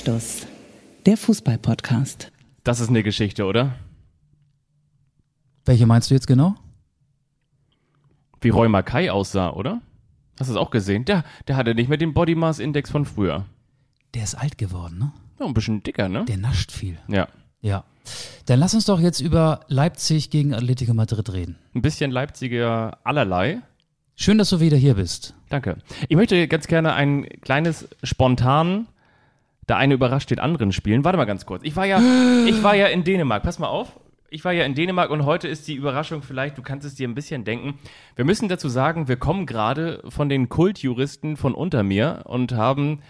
Anstoß, der Fußball-Podcast. Das ist eine Geschichte, oder? Welche meinst du jetzt genau? Wie Roy Mackay aussah, oder? Hast du es auch gesehen? Der, der hatte nicht mehr den Body Mass Index von früher. Der ist alt geworden, ne? Ja, ein bisschen dicker, ne? Der nascht viel. Ja. Ja. Dann lass uns doch jetzt über Leipzig gegen Atletico Madrid reden. Ein bisschen Leipziger allerlei. Schön, dass du wieder hier bist. Danke. Ich möchte ganz gerne ein kleines spontan, da eine überrascht den anderen spielen. Warte mal ganz kurz. Ich war ja, ich war ja in Dänemark. Pass mal auf. Ich war ja in Dänemark und heute ist die Überraschung vielleicht, du kannst es dir ein bisschen denken. Wir müssen dazu sagen, wir kommen gerade von den Kultjuristen von unter mir und haben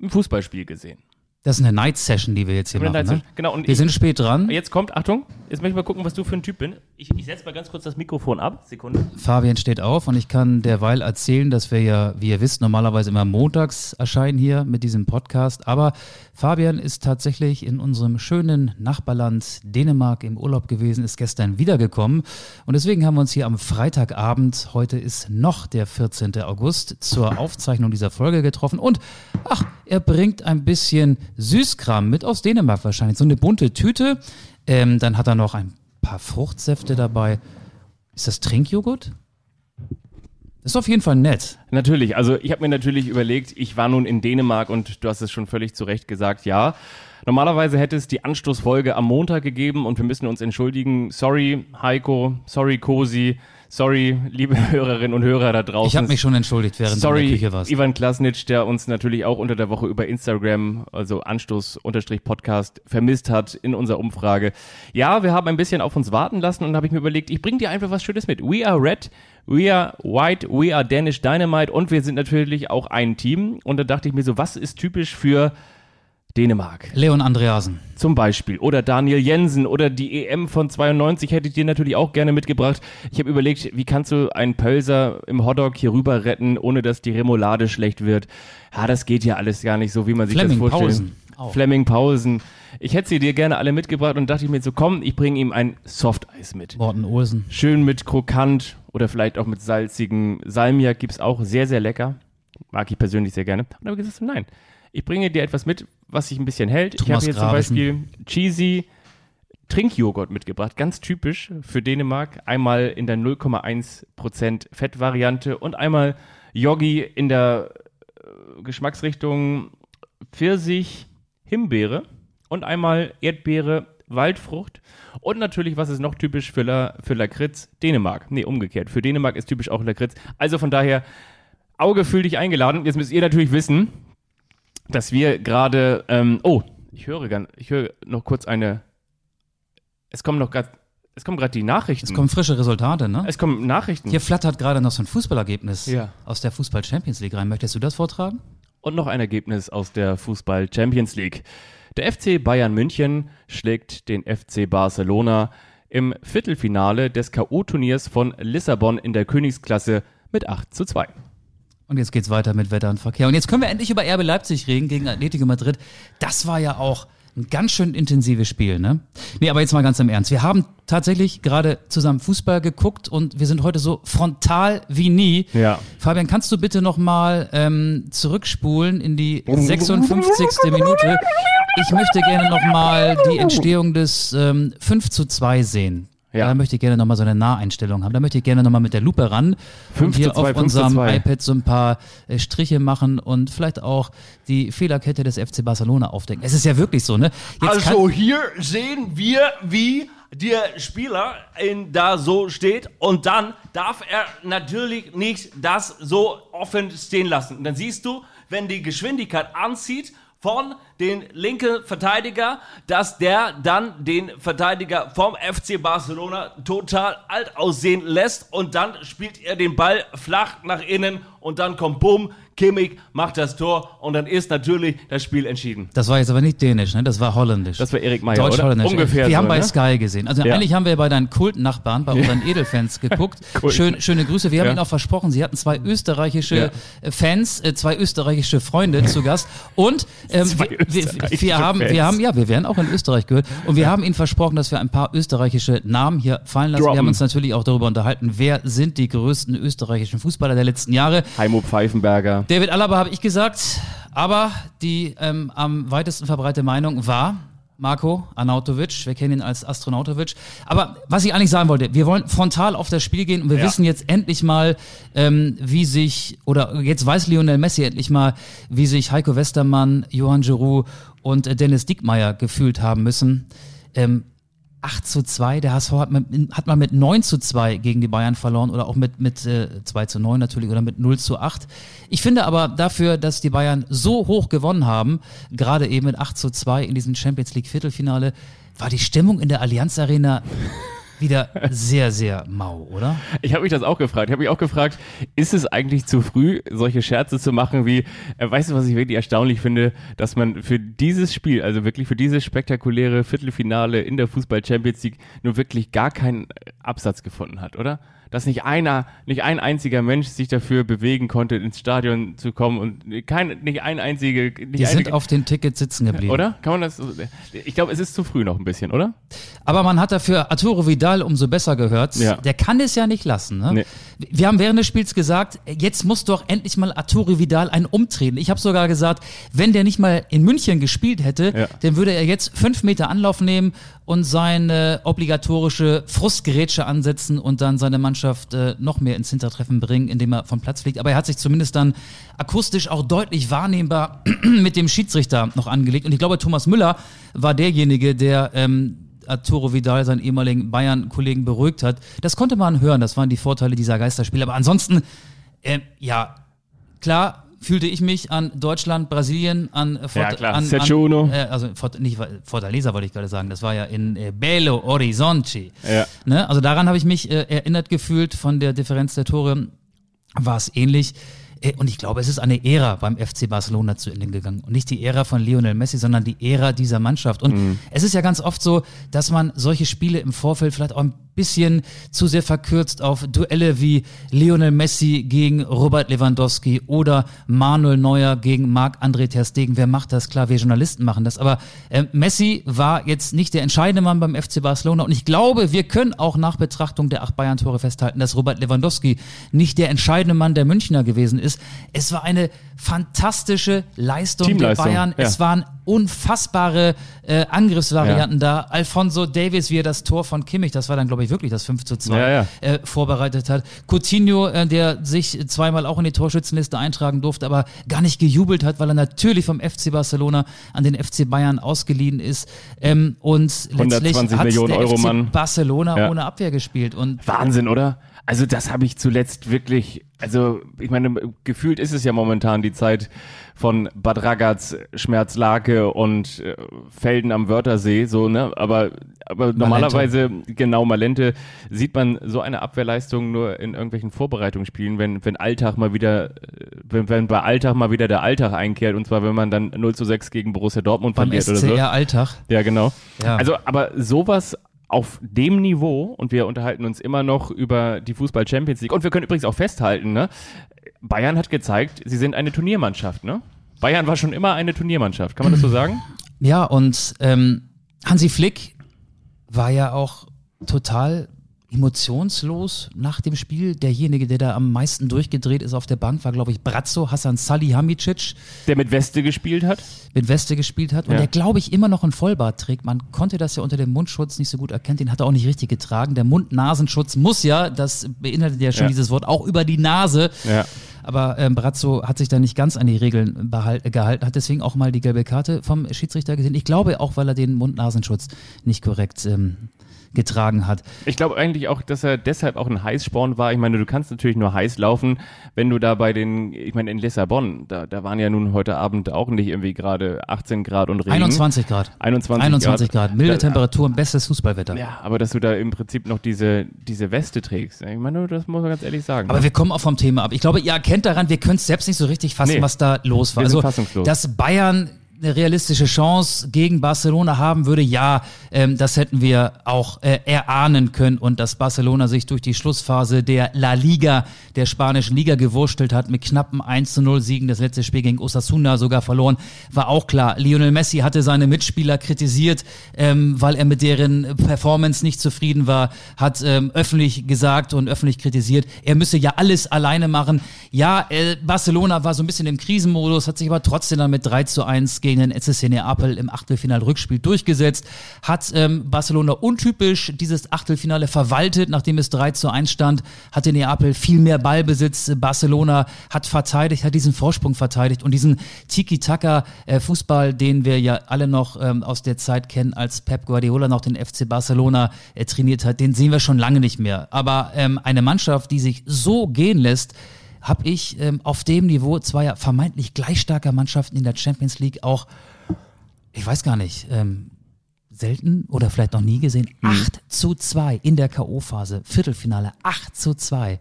ein Fußballspiel gesehen. Das ist eine Night Session, die wir jetzt hier Eine machen. Ne? Genau, und wir ich- sind spät dran. Jetzt kommt, Achtung, jetzt möchte ich mal gucken, was du für ein Typ bin. Ich, ich setze mal ganz kurz das Mikrofon ab. Sekunde. Fabian steht auf und ich kann derweil erzählen, dass wir ja, wie ihr wisst, normalerweise immer montags erscheinen hier mit diesem Podcast. Aber Fabian ist tatsächlich in unserem schönen Nachbarland Dänemark im Urlaub gewesen, ist gestern wiedergekommen. Und deswegen haben wir uns hier am Freitagabend, heute ist noch der 14. August, zur Aufzeichnung dieser Folge getroffen. Und ach, er bringt ein bisschen Süßkram mit aus Dänemark wahrscheinlich. So eine bunte Tüte. Ähm, dann hat er noch ein paar Fruchtsäfte dabei. Ist das Trinkjoghurt? Das ist auf jeden Fall nett. Natürlich, also ich habe mir natürlich überlegt, ich war nun in Dänemark und du hast es schon völlig zu Recht gesagt, ja. Normalerweise hätte es die Anstoßfolge am Montag gegeben und wir müssen uns entschuldigen. Sorry, Heiko, sorry, Kosi, sorry, liebe Hörerinnen und Hörer da draußen. Ich habe mich schon entschuldigt, während du in Sorry, der Küche warst. Ivan Klasnitsch, der uns natürlich auch unter der Woche über Instagram, also Anstoß-Podcast, vermisst hat in unserer Umfrage. Ja, wir haben ein bisschen auf uns warten lassen und habe ich mir überlegt, ich bringe dir einfach was Schönes mit. We are red, we are white, we are Danish Dynamite und wir sind natürlich auch ein Team. Und da dachte ich mir so, was ist typisch für Dänemark? Leon Andreasen. Zum Beispiel. Oder Daniel Jensen oder die EM von 92 hätte ich dir natürlich auch gerne mitgebracht. Ich habe überlegt, wie kannst du einen Pölser im Hotdog hier rüber retten, ohne dass die Remoulade schlecht wird. Ja, das geht ja alles gar nicht so, wie man sich Fleming das vorstellt. Pausen auch. Fleming Pausen. Ich hätte sie dir gerne alle mitgebracht und dachte ich mir so, komm, ich bringe ihm ein Softeis mit. Morten Olsen. Schön mit krokant oder vielleicht auch mit salzigen Salmiak gibt's auch sehr, sehr lecker. Mag ich persönlich sehr gerne. Und dann habe ich gesagt, nein, ich bringe dir etwas mit, was sich ein bisschen hält. ich Thomas habe hier zum. Beispiel cheesy Trinkjoghurt mitgebracht, ganz typisch für Dänemark. Einmal in der 0,1% Fettvariante und einmal Yogi in der äh, Geschmacksrichtung Pfirsich, Himbeere und einmal Erdbeere, Waldfrucht und natürlich, was ist noch typisch für, La, für Lakritz? Dänemark. Nee, umgekehrt. Für Dänemark ist typisch auch Lakritz. Also von daher, Auge fühl dich eingeladen. Jetzt müsst ihr natürlich wissen, dass wir gerade, ähm, oh, ich höre ganz, ich höre noch kurz eine, es kommen noch gerade, es kommen gerade die Nachrichten. Es kommen frische Resultate, ne? es kommen Nachrichten. Hier flattert gerade noch so ein Fußballergebnis Ja. aus der Fußball Champions League rein. Möchtest du das vortragen? Und noch ein Ergebnis aus der Fußball Champions League. Der FC Bayern München schlägt den FC Barcelona im Viertelfinale des K.O.-Turniers von Lissabon in der Königsklasse mit 8 zu 2. Und jetzt geht's weiter mit Wetter und Verkehr. Und jetzt können wir endlich über RB Leipzig reden gegen Atletico Madrid. Das war ja auch ein ganz schön intensives Spiel, ne? Nee, aber jetzt mal ganz im Ernst. Wir haben tatsächlich gerade zusammen Fußball geguckt und wir sind heute so frontal wie nie. Ja. Fabian, kannst du bitte nochmal ähm, zurückspulen in die 56. Minute? Ich möchte gerne nochmal die Entstehung des ähm, 5 zu 2 sehen. Ja. Da möchte ich gerne nochmal so eine Naheinstellung haben. Da möchte ich gerne nochmal mit der Lupe ran 5 und hier zu 2, auf 5 zu unserem 2. iPad so ein paar äh, Striche machen und vielleicht auch die Fehlerkette des FC Barcelona aufdecken. Es ist ja wirklich so, ne? Jetzt Also hier sehen wir, wie der Spieler in, da so steht und dann darf er natürlich nicht das so offen stehen lassen. Und dann siehst du, wenn die Geschwindigkeit anzieht von den linken Verteidiger, dass der dann den Verteidiger vom FC Barcelona total alt aussehen lässt und dann spielt er den Ball flach nach innen und dann kommt Bumm, Kimmich macht das Tor und dann ist natürlich das Spiel entschieden. Das war jetzt aber nicht dänisch, ne? Das war holländisch. Das war Erik Meyer? Deutsch-holländisch. Ungefähr Wir so, haben bei ne? Sky gesehen. Also Ja. eigentlich haben wir bei deinen Kultnachbarn, bei unseren Edelfans geguckt. Schön, schöne Grüße. Wir haben Ja. ihnen auch versprochen, sie hatten zwei österreichische Ja. äh, Fans, äh, zwei österreichische Freunde zu Gast. Und ähm, wir, wir, wir haben, wir haben, ja, wir werden auch in Österreich gehört. Und wir haben ihnen versprochen, dass wir ein paar österreichische Namen hier fallen lassen. Wir Droppen. haben uns natürlich auch darüber unterhalten, wer sind die größten österreichischen Fußballer der letzten Jahre. Heimo Pfeifenberger. Ja. David Alaba habe ich gesagt, aber die ähm, am weitesten verbreitete Meinung war Marco Arnautovic. Wir kennen ihn als Astronautovic. Aber was ich eigentlich sagen wollte, wir wollen frontal auf das Spiel gehen und wir Ja. wissen jetzt endlich mal, ähm, wie sich, oder jetzt weiß Lionel Messi endlich mal, wie sich Heiko Westermann, Johann Giroud und äh, Dennis Dickmeyer gefühlt haben müssen. Ähm, 8 zu 2, der HSV hat, mit, hat mal mit 9 zu 2 gegen die Bayern verloren oder auch mit, mit äh, 2 zu 9 natürlich oder mit 0 zu 8. Ich finde aber dafür, dass die Bayern so hoch gewonnen haben, gerade eben mit 8 zu 2 in diesem Champions League Viertelfinale, war die Stimmung in der Allianz Arena wieder sehr, sehr mau, oder? Ich habe mich das auch gefragt. Ich habe mich auch gefragt, ist es eigentlich zu früh, solche Scherze zu machen wie, äh, weißt du, was ich wirklich erstaunlich finde, dass man für dieses Spiel, also wirklich für dieses spektakuläre Viertelfinale in der Fußball Champions League nur wirklich gar keinen äh, Absatz gefunden hat, oder? Dass nicht einer, nicht ein einziger Mensch sich dafür bewegen konnte, ins Stadion zu kommen und kein, nicht ein einzige, nicht Die eine, sind auf den Tickets sitzen geblieben. oder? Kann man das? Ich glaube, es ist zu früh noch ein bisschen, oder? Aber man hat dafür Arturo Vidal umso besser gehört. Ja. Der kann es ja nicht lassen. Ne? Nee. Wir haben während des Spiels gesagt, jetzt muss doch endlich mal Arturo Vidal ein Umtreten. Ich habe sogar gesagt, wenn der nicht mal in München gespielt hätte, Ja. dann würde er jetzt fünf Meter Anlauf nehmen und seine obligatorische Frustgerätsche ansetzen und dann seine Mannschaft äh, noch mehr ins Hintertreffen bringen, indem er vom Platz fliegt. Aber er hat sich zumindest dann akustisch auch deutlich wahrnehmbar mit dem Schiedsrichter noch angelegt. Und ich glaube, Thomas Müller war derjenige, der ähm, Arturo Vidal, seinen ehemaligen Bayern-Kollegen, beruhigt hat. Das konnte man hören, das waren die Vorteile dieser Geisterspiele. Aber ansonsten, äh, ja, klar fühlte ich mich an Deutschland, Brasilien, an äh, Ja, klar. an, an äh, also Fort, nicht Fortaleza wollte ich gerade sagen, das war ja in äh, Belo Horizonte. Ja. Ne? Also daran habe ich mich äh, erinnert gefühlt von der Differenz der Tore war es ähnlich. Äh, Und ich glaube, es ist eine Ära beim FC Barcelona zu Ende gegangen. Und nicht die Ära von Lionel Messi, sondern die Ära dieser Mannschaft. Und Mhm. es ist ja ganz oft so, dass man solche Spiele im Vorfeld vielleicht auch ein bisschen zu sehr verkürzt auf Duelle wie Lionel Messi gegen Robert Lewandowski oder Manuel Neuer gegen Marc-André Ter Stegen. Wer macht das? Klar, wir Journalisten machen das. Aber äh, Messi war jetzt nicht der entscheidende Mann beim FC Barcelona. Und ich glaube, wir können auch nach Betrachtung der acht Bayern-Tore festhalten, dass Robert Lewandowski nicht der entscheidende Mann der Münchner gewesen ist. Es war eine fantastische Leistung der Bayern. ja. Es waren unfassbare äh, Angriffsvarianten da. Alfonso Davis, wie er das Tor von Kimmich, das war dann, glaube ich, wirklich das 5 zu 2, Ja, ja. Äh, vorbereitet hat. Coutinho, äh, der sich zweimal auch in die Torschützenliste eintragen durfte, aber gar nicht gejubelt hat, weil er natürlich vom FC Barcelona an den FC Bayern ausgeliehen ist. Ähm, und letztlich 120 hat der Euro FC Mann. Barcelona Ja. ohne Abwehr gespielt. Und Wahnsinn, oder? Also das habe ich zuletzt wirklich, also ich meine, gefühlt ist es ja momentan die Zeit von Bad Ragaz, Schmerzlake und äh, Felden am Wörthersee, so, ne? Aber, aber normalerweise, genau, Malente, sieht man so eine Abwehrleistung nur in irgendwelchen Vorbereitungsspielen, wenn, wenn Alltag mal wieder, äh, wenn, wenn bei Alltag mal wieder der Alltag einkehrt, und zwar wenn man dann 0 zu 6 gegen Borussia Dortmund beim verliert oder so. SCR Alltag. Ja, genau. Ja. Also, aber sowas auf dem Niveau, und wir unterhalten uns immer noch über die Fußball Champions League, und wir können übrigens auch festhalten, ne? Bayern hat gezeigt, sie sind eine Turniermannschaft, ne? Bayern war schon immer eine Turniermannschaft, kann man das so sagen? Ja, und ähm, Hansi Flick war ja auch total emotionslos nach dem Spiel. Derjenige, der da am meisten durchgedreht ist auf der Bank, war, glaube ich, Brazzo, Hassan Salihamidzic, Der mit Weste gespielt hat. mit Weste gespielt hat und Ja. der, glaube ich, immer noch einen Vollbart trägt. Man konnte das ja unter dem Mundschutz nicht so gut erkennen, den hat er auch nicht richtig getragen. Der Mund-Nasenschutz muss ja, das beinhaltet ja schon Ja. dieses Wort, auch über die Nase. Ja. Aber ähm, Brazzo hat sich da nicht ganz an die Regeln gehalten, hat deswegen auch mal die gelbe Karte vom Schiedsrichter gesehen. Ich glaube auch, weil er den Mund-Nasenschutz nicht korrekt ähm, getragen hat. Ich glaube eigentlich auch, dass er deshalb auch ein Heißsporn war. Ich meine, du kannst natürlich nur heiß laufen, wenn du da bei den, ich meine, in Lissabon, da, da waren ja nun heute Abend auch nicht irgendwie gerade 18 Grad und Regen. 21 Grad. 21, 21 Grad. Milde Da- Temperaturen, bestes Fußballwetter. Ja, aber dass du da im Prinzip noch diese, diese Weste trägst. Ich meine, das muss man ganz ehrlich sagen. Aber wir kommen auch vom Thema ab. Ich glaube, ihr erkennt daran, wir können es selbst nicht so richtig fassen, Nee. was da los war. Also, fassungslos. dass Bayern eine realistische Chance gegen Barcelona haben würde, ja, ähm, das hätten wir auch äh, erahnen können und dass Barcelona sich durch die Schlussphase der La Liga, der spanischen Liga gewurstelt hat mit knappen 1 zu 0 Siegen, das letzte Spiel gegen Osasuna sogar verloren, war auch klar. Lionel Messi hatte seine Mitspieler kritisiert, ähm, weil er mit deren Performance nicht zufrieden war, hat ähm, öffentlich gesagt und öffentlich kritisiert, er müsse ja alles alleine machen. Ja, äh, Barcelona war so ein bisschen im Krisenmodus, hat sich aber trotzdem dann mit 3 zu 1 gegen den SSC Neapel im Achtelfinal-Rückspiel durchgesetzt, hat ähm, Barcelona untypisch dieses Achtelfinale verwaltet, nachdem es 3 zu 1 stand, hatte Neapel viel mehr Ballbesitz, Barcelona hat verteidigt, hat diesen Vorsprung verteidigt und diesen Tiki-Taka-Fußball, äh, den wir ja alle noch ähm, aus der Zeit kennen, als Pep Guardiola noch den FC Barcelona äh, trainiert hat, den sehen wir schon lange nicht mehr. Aber ähm, eine Mannschaft, die sich so gehen lässt, habe ich ähm, auf dem Niveau zweier vermeintlich gleich starker Mannschaften in der Champions League auch, ich weiß gar nicht, ähm, selten oder vielleicht noch nie gesehen. Mhm. 8 zu 2 in der K.O.-Phase, Viertelfinale, 8 zu 2.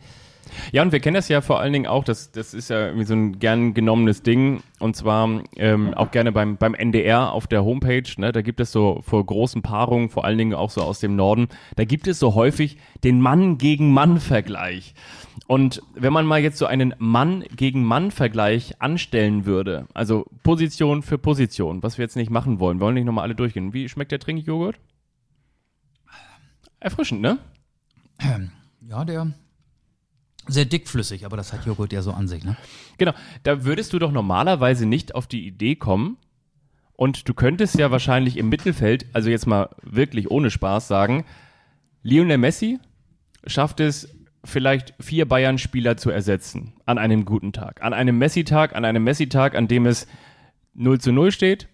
Ja, und wir kennen das ja vor allen Dingen auch, das, das ist ja irgendwie so ein gern genommenes Ding und zwar ähm, auch gerne beim, beim NDR auf der Homepage, ne, da gibt es so vor großen Paarungen, vor allen Dingen auch so aus dem Norden, da gibt es so häufig den Mann gegen Mann Vergleich. Und wenn man mal jetzt so einen Mann gegen Mann Vergleich anstellen würde, also Position für Position, was wir jetzt nicht machen wollen, wollen nicht nochmal alle durchgehen. Wie schmeckt der Trinkjoghurt? Erfrischend, ne? Ja, der sehr dickflüssig, aber das hat Joghurt ja so an sich, ne? Genau, da würdest du doch normalerweise nicht auf die Idee kommen und du könntest ja wahrscheinlich im Mittelfeld, also jetzt mal wirklich ohne Spaß sagen, Lionel Messi schafft es vielleicht vier Bayern-Spieler zu ersetzen an einem guten Tag. An einem Messi-Tag, an einem Messi-Tag, an dem es 0 zu 0 steht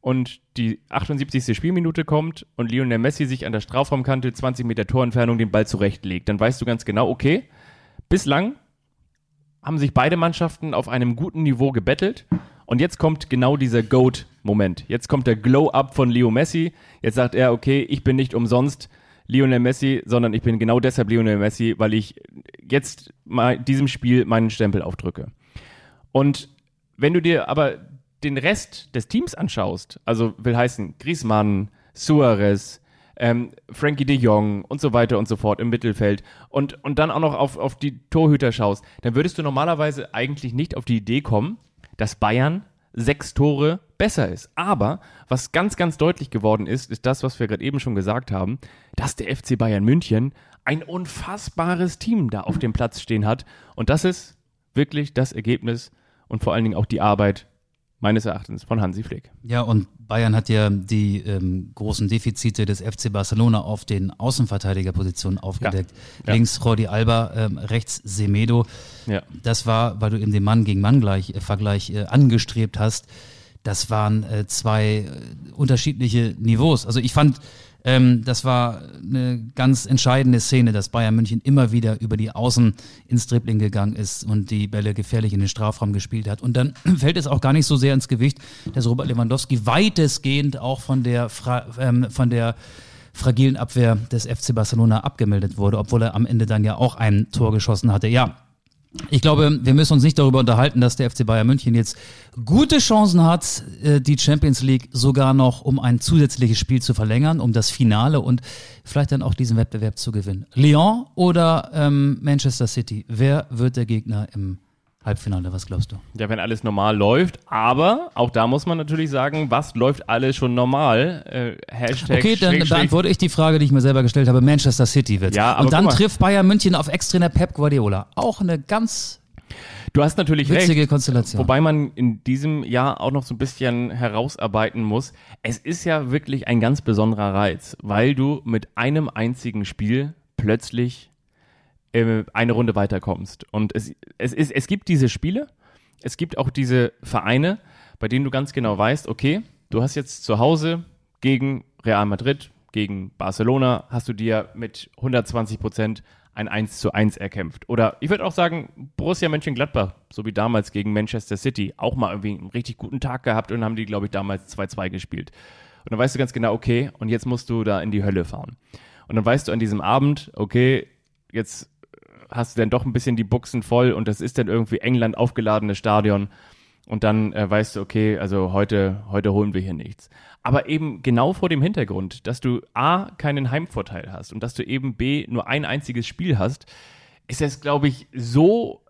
und die 78. Spielminute kommt und Lionel Messi sich an der Strafraumkante 20 Meter Torentfernung den Ball zurechtlegt. Dann weißt du ganz genau, okay, Bislang haben sich beide Mannschaften auf einem guten Niveau gebettelt. Und jetzt kommt genau dieser Goat-Moment. Jetzt kommt der Glow-Up von Leo Messi. Jetzt sagt er, okay, ich bin nicht umsonst Lionel Messi, sondern ich bin genau deshalb Lionel Messi, weil ich jetzt mal diesem Spiel meinen Stempel aufdrücke. Und wenn du dir aber den Rest des Teams anschaust, also will heißen Griezmann, Suarez, ähm, Frankie de Jong und so weiter und so fort im Mittelfeld und, und dann auch noch auf, auf die Torhüter schaust, dann würdest du normalerweise eigentlich nicht auf die Idee kommen, dass Bayern sechs Tore besser ist. Aber was ganz, ganz deutlich geworden ist, ist das, was wir gerade eben schon gesagt haben, dass der FC Bayern München ein unfassbares Team da auf dem Platz stehen hat. Und das ist wirklich das Ergebnis und vor allen Dingen auch die Arbeit meines Erachtens von Hansi Flick. Ja, und Bayern hat ja die ähm, großen Defizite des FC Barcelona auf den Außenverteidigerpositionen aufgedeckt. Ja. Ja. Links Jordi Alba, ähm, rechts Semedo. Ja. Das war, weil du eben den Mann gegen Mann gleich, äh, Vergleich äh, angestrebt hast. Das waren äh, zwei äh, unterschiedliche Niveaus. Also ich fand ähm, das war eine ganz entscheidende Szene, dass Bayern München immer wieder über die Außen ins Dribbling gegangen ist und die Bälle gefährlich in den Strafraum gespielt hat. Und dann fällt es auch gar nicht so sehr ins Gewicht, dass Robert Lewandowski weitestgehend auch von der, Fra ähm, von der fragilen Abwehr des FC Barcelona abgemeldet wurde, obwohl er am Ende dann ja auch ein Tor geschossen hatte. Ja, ich glaube, wir müssen uns nicht darüber unterhalten, dass der FC Bayern München jetzt gute Chancen hat, äh, die Champions League sogar noch um ein zusätzliches Spiel zu verlängern, um das Finale und vielleicht dann auch diesen Wettbewerb zu gewinnen. Lyon oder ähm, Manchester City? Wer wird der Gegner im Halbfinale, was glaubst du? Ja, wenn alles normal läuft, aber auch da muss man natürlich sagen, was läuft alles schon normal? Äh, Hashtag okay, dann beantworte ich die Frage, die ich mir selber gestellt habe. Manchester City wird. Ja, aber Und dann trifft Bayern München auf Ex-Trainer Pep Guardiola. Auch eine ganz Du hast natürlich Witzige recht. Konstellation. Wobei man in diesem Jahr auch noch so ein bisschen herausarbeiten muss. Es ist ja wirklich ein ganz besonderer Reiz, weil du mit einem einzigen Spiel plötzlich eine Runde weiterkommst. Und es, es, ist, es gibt diese Spiele, es gibt auch diese Vereine, bei denen du ganz genau weißt, okay, du hast jetzt zu Hause gegen Real Madrid, gegen Barcelona, hast du dir mit 120 Prozent ein 1 zu 1 erkämpft. Oder ich würde auch sagen, Borussia Mönchengladbach, so wie damals gegen Manchester City, auch mal irgendwie einen richtig guten Tag gehabt und haben die, glaube ich, damals 2-2 gespielt. Und dann weißt du ganz genau, okay, und jetzt musst du da in die Hölle fahren. Und dann weißt du an diesem Abend, okay, jetzt hast du dann doch ein bisschen die Buchsen voll und das ist dann irgendwie England aufgeladenes Stadion. Und dann äh, weißt du, okay, also heute, heute holen wir hier nichts. Aber eben genau vor dem Hintergrund, dass du A, keinen Heimvorteil hast und dass du eben B, nur ein einziges Spiel hast, ist es, glaube ich, so,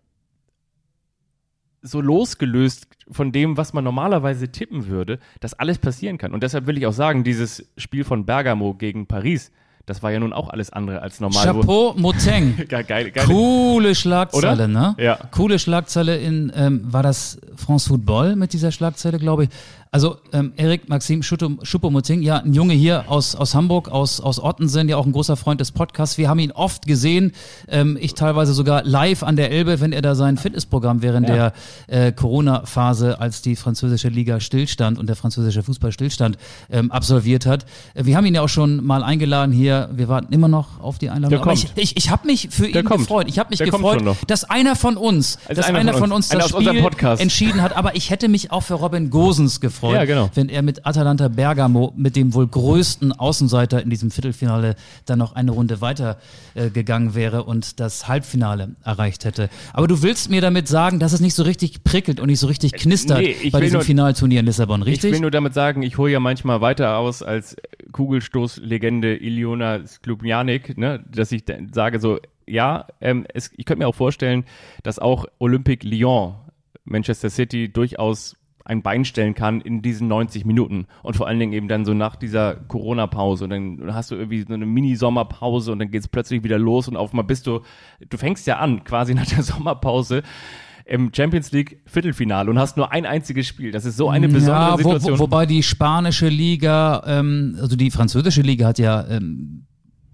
so losgelöst von dem, was man normalerweise tippen würde, dass alles passieren kann. Und deshalb will ich auch sagen, dieses Spiel von Bergamo gegen Paris, das war ja nun auch alles andere als normal. Chapeau Moteng. Geil, geil, Coole Schlagzeile, Oder? ne? Ja. Coole Schlagzeile in, ähm, war das France Football mit dieser Schlagzeile, glaube ich. Also ähm, Erik Maxim Schuppomoting, ja, ein Junge hier aus, aus Hamburg, aus, aus Ottensen, ja auch ein großer Freund des Podcasts. Wir haben ihn oft gesehen, ähm, ich teilweise sogar live an der Elbe, wenn er da sein Fitnessprogramm während Ja. der äh, Corona-Phase, als die französische Liga stillstand und der französische Fußball stillstand, ähm, absolviert hat. Äh, Wir haben ihn ja auch schon mal eingeladen hier. Wir warten immer noch auf die Einladung. Der Aber kommt. ich, ich, ich habe mich für Der ihn kommt. gefreut. Ich habe mich Der kommt gefreut, schon noch. dass einer von uns, Also dass einer von uns. Einer das aus unserem Spiel Podcast. entschieden hat. Aber ich hätte mich auch für Robin Gosens gefreut, Ja, genau. wenn er mit Atalanta Bergamo, mit dem wohl größten Außenseiter in diesem Viertelfinale, dann noch eine Runde weiter äh, gegangen wäre und das Halbfinale erreicht hätte. Aber du willst mir damit sagen, dass es nicht so richtig prickelt und nicht so richtig knistert nee, ich bei will diesem nur- Finalturnier in Lissabon, Ich richtig? will nur damit sagen, ich hole ja manchmal weiter aus als Kugelstoßlegende Iliona Sklubjanik, ne, dass ich sage so, ja, ähm, es, ich könnte mir auch vorstellen, dass auch Olympique Lyon, Manchester City durchaus ein Bein stellen kann in diesen 90 Minuten. Und vor allen Dingen eben dann so nach dieser Corona-Pause. Und dann hast du irgendwie so eine Mini-Sommerpause und dann geht es plötzlich wieder los und auf einmal bist du, du fängst ja an quasi nach der Sommerpause im Champions League Viertelfinale und hast nur ein einziges Spiel. Das ist so eine besondere ja, wo, Situation. wo, wobei die spanische Liga, ähm, also die französische Liga hat ja ähm,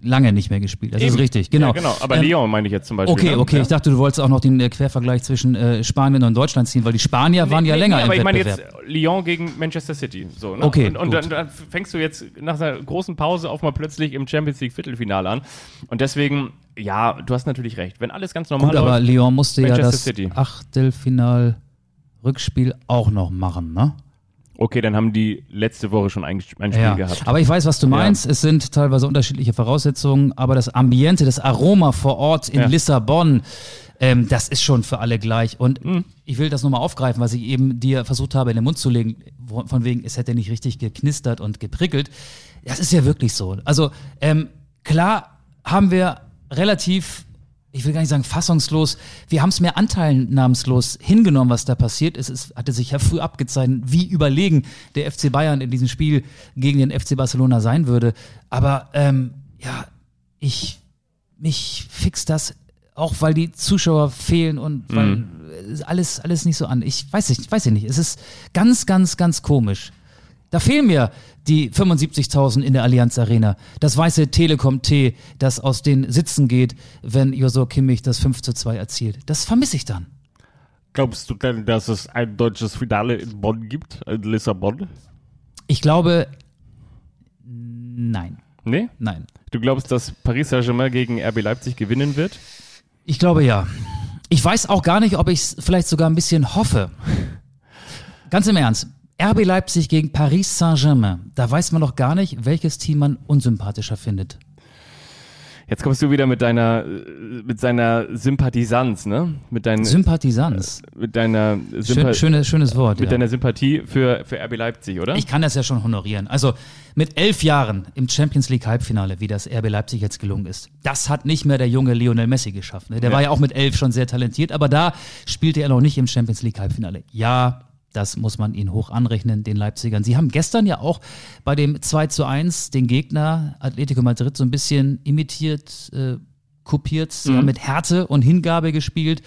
lange nicht mehr gespielt. Das ist Eben. richtig, genau. Ja, genau. Aber Ähm, Lyon meine ich jetzt zum Beispiel. Okay, ne? okay. Ja. Ich dachte, du wolltest auch noch den äh, Quervergleich zwischen äh, Spanien und Deutschland ziehen, weil die Spanier waren ja Nee, länger nee, im aber ich meine jetzt Lyon gegen Manchester City. So, ne? Okay, Und, und dann, dann fängst du jetzt nach einer großen Pause auf mal plötzlich im Champions League Viertelfinale an. Und deswegen, ja, du hast natürlich recht. Wenn alles ganz normal Gut, aber Lyon musste ja Manchester das City. Achtelfinal Rückspiel auch noch machen, ne? Okay, dann haben die letzte Woche schon ein, ein Spiel Ja, gehabt. aber ich weiß, was du meinst. Es sind teilweise unterschiedliche Voraussetzungen, aber das Ambiente, das Aroma vor Ort in Ja. Lissabon, ähm, das ist schon für alle gleich. Und Mhm. ich will das nochmal aufgreifen, was ich eben dir versucht habe, in den Mund zu legen, von wegen, es hätte nicht richtig geknistert und geprickelt. Das ist ja wirklich so. Also ähm, klar haben wir relativ ich will gar nicht sagen fassungslos, wir haben es mehr anteilnahmslos hingenommen, was da passiert ist. Es hatte sich ja früh abgezeichnet, wie überlegen der FC Bayern in diesem Spiel gegen den FC Barcelona sein würde. Aber ähm, ja, ich mich fix das auch, weil die Zuschauer fehlen und weil äh, alles alles nicht so an. Ich weiß nicht, weiß ich nicht. Es ist ganz, ganz, ganz komisch. Da fehlen mir die 75.000 in der Allianz Arena. Das weiße Telekom-T, das aus den Sitzen geht, wenn Josua Kimmich das 5 zu 2 erzielt. Das vermisse ich dann. Glaubst du denn, dass es ein deutsches Finale in Bonn gibt, in Lissabon? Ich glaube, nein, Nee? nein. Du glaubst, dass Paris Saint-Germain gegen RB Leipzig gewinnen wird? Ich glaube ja. Ich weiß auch gar nicht, ob ich es vielleicht sogar ein bisschen hoffe. Ganz im Ernst. RB Leipzig gegen Paris Saint-Germain. Da weiß man doch gar nicht, welches Team man unsympathischer findet. Jetzt kommst du wieder mit deiner, äh, mit seiner Sympathisanz, ne? Mit, dein, Sympathisanz. mit deiner Sympa Schön, schönes, schönes Wort. mit ja. deiner Sympathie für, für RB Leipzig, oder? Ich kann das ja schon honorieren. Also mit elf Jahren im Champions League Halbfinale, wie das RB Leipzig jetzt gelungen ist, das hat nicht mehr der junge Lionel Messi geschafft. Ne? Der Ja. war ja auch mit elf schon sehr talentiert, aber da spielte er noch nicht im Champions League Halbfinale. Ja, das muss man ihnen hoch anrechnen, den Leipzigern. Sie haben gestern ja auch bei dem 2 zu 1 den Gegner Atletico Madrid so ein bisschen imitiert, äh, kopiert, Sie haben mit Härte und Hingabe gespielt.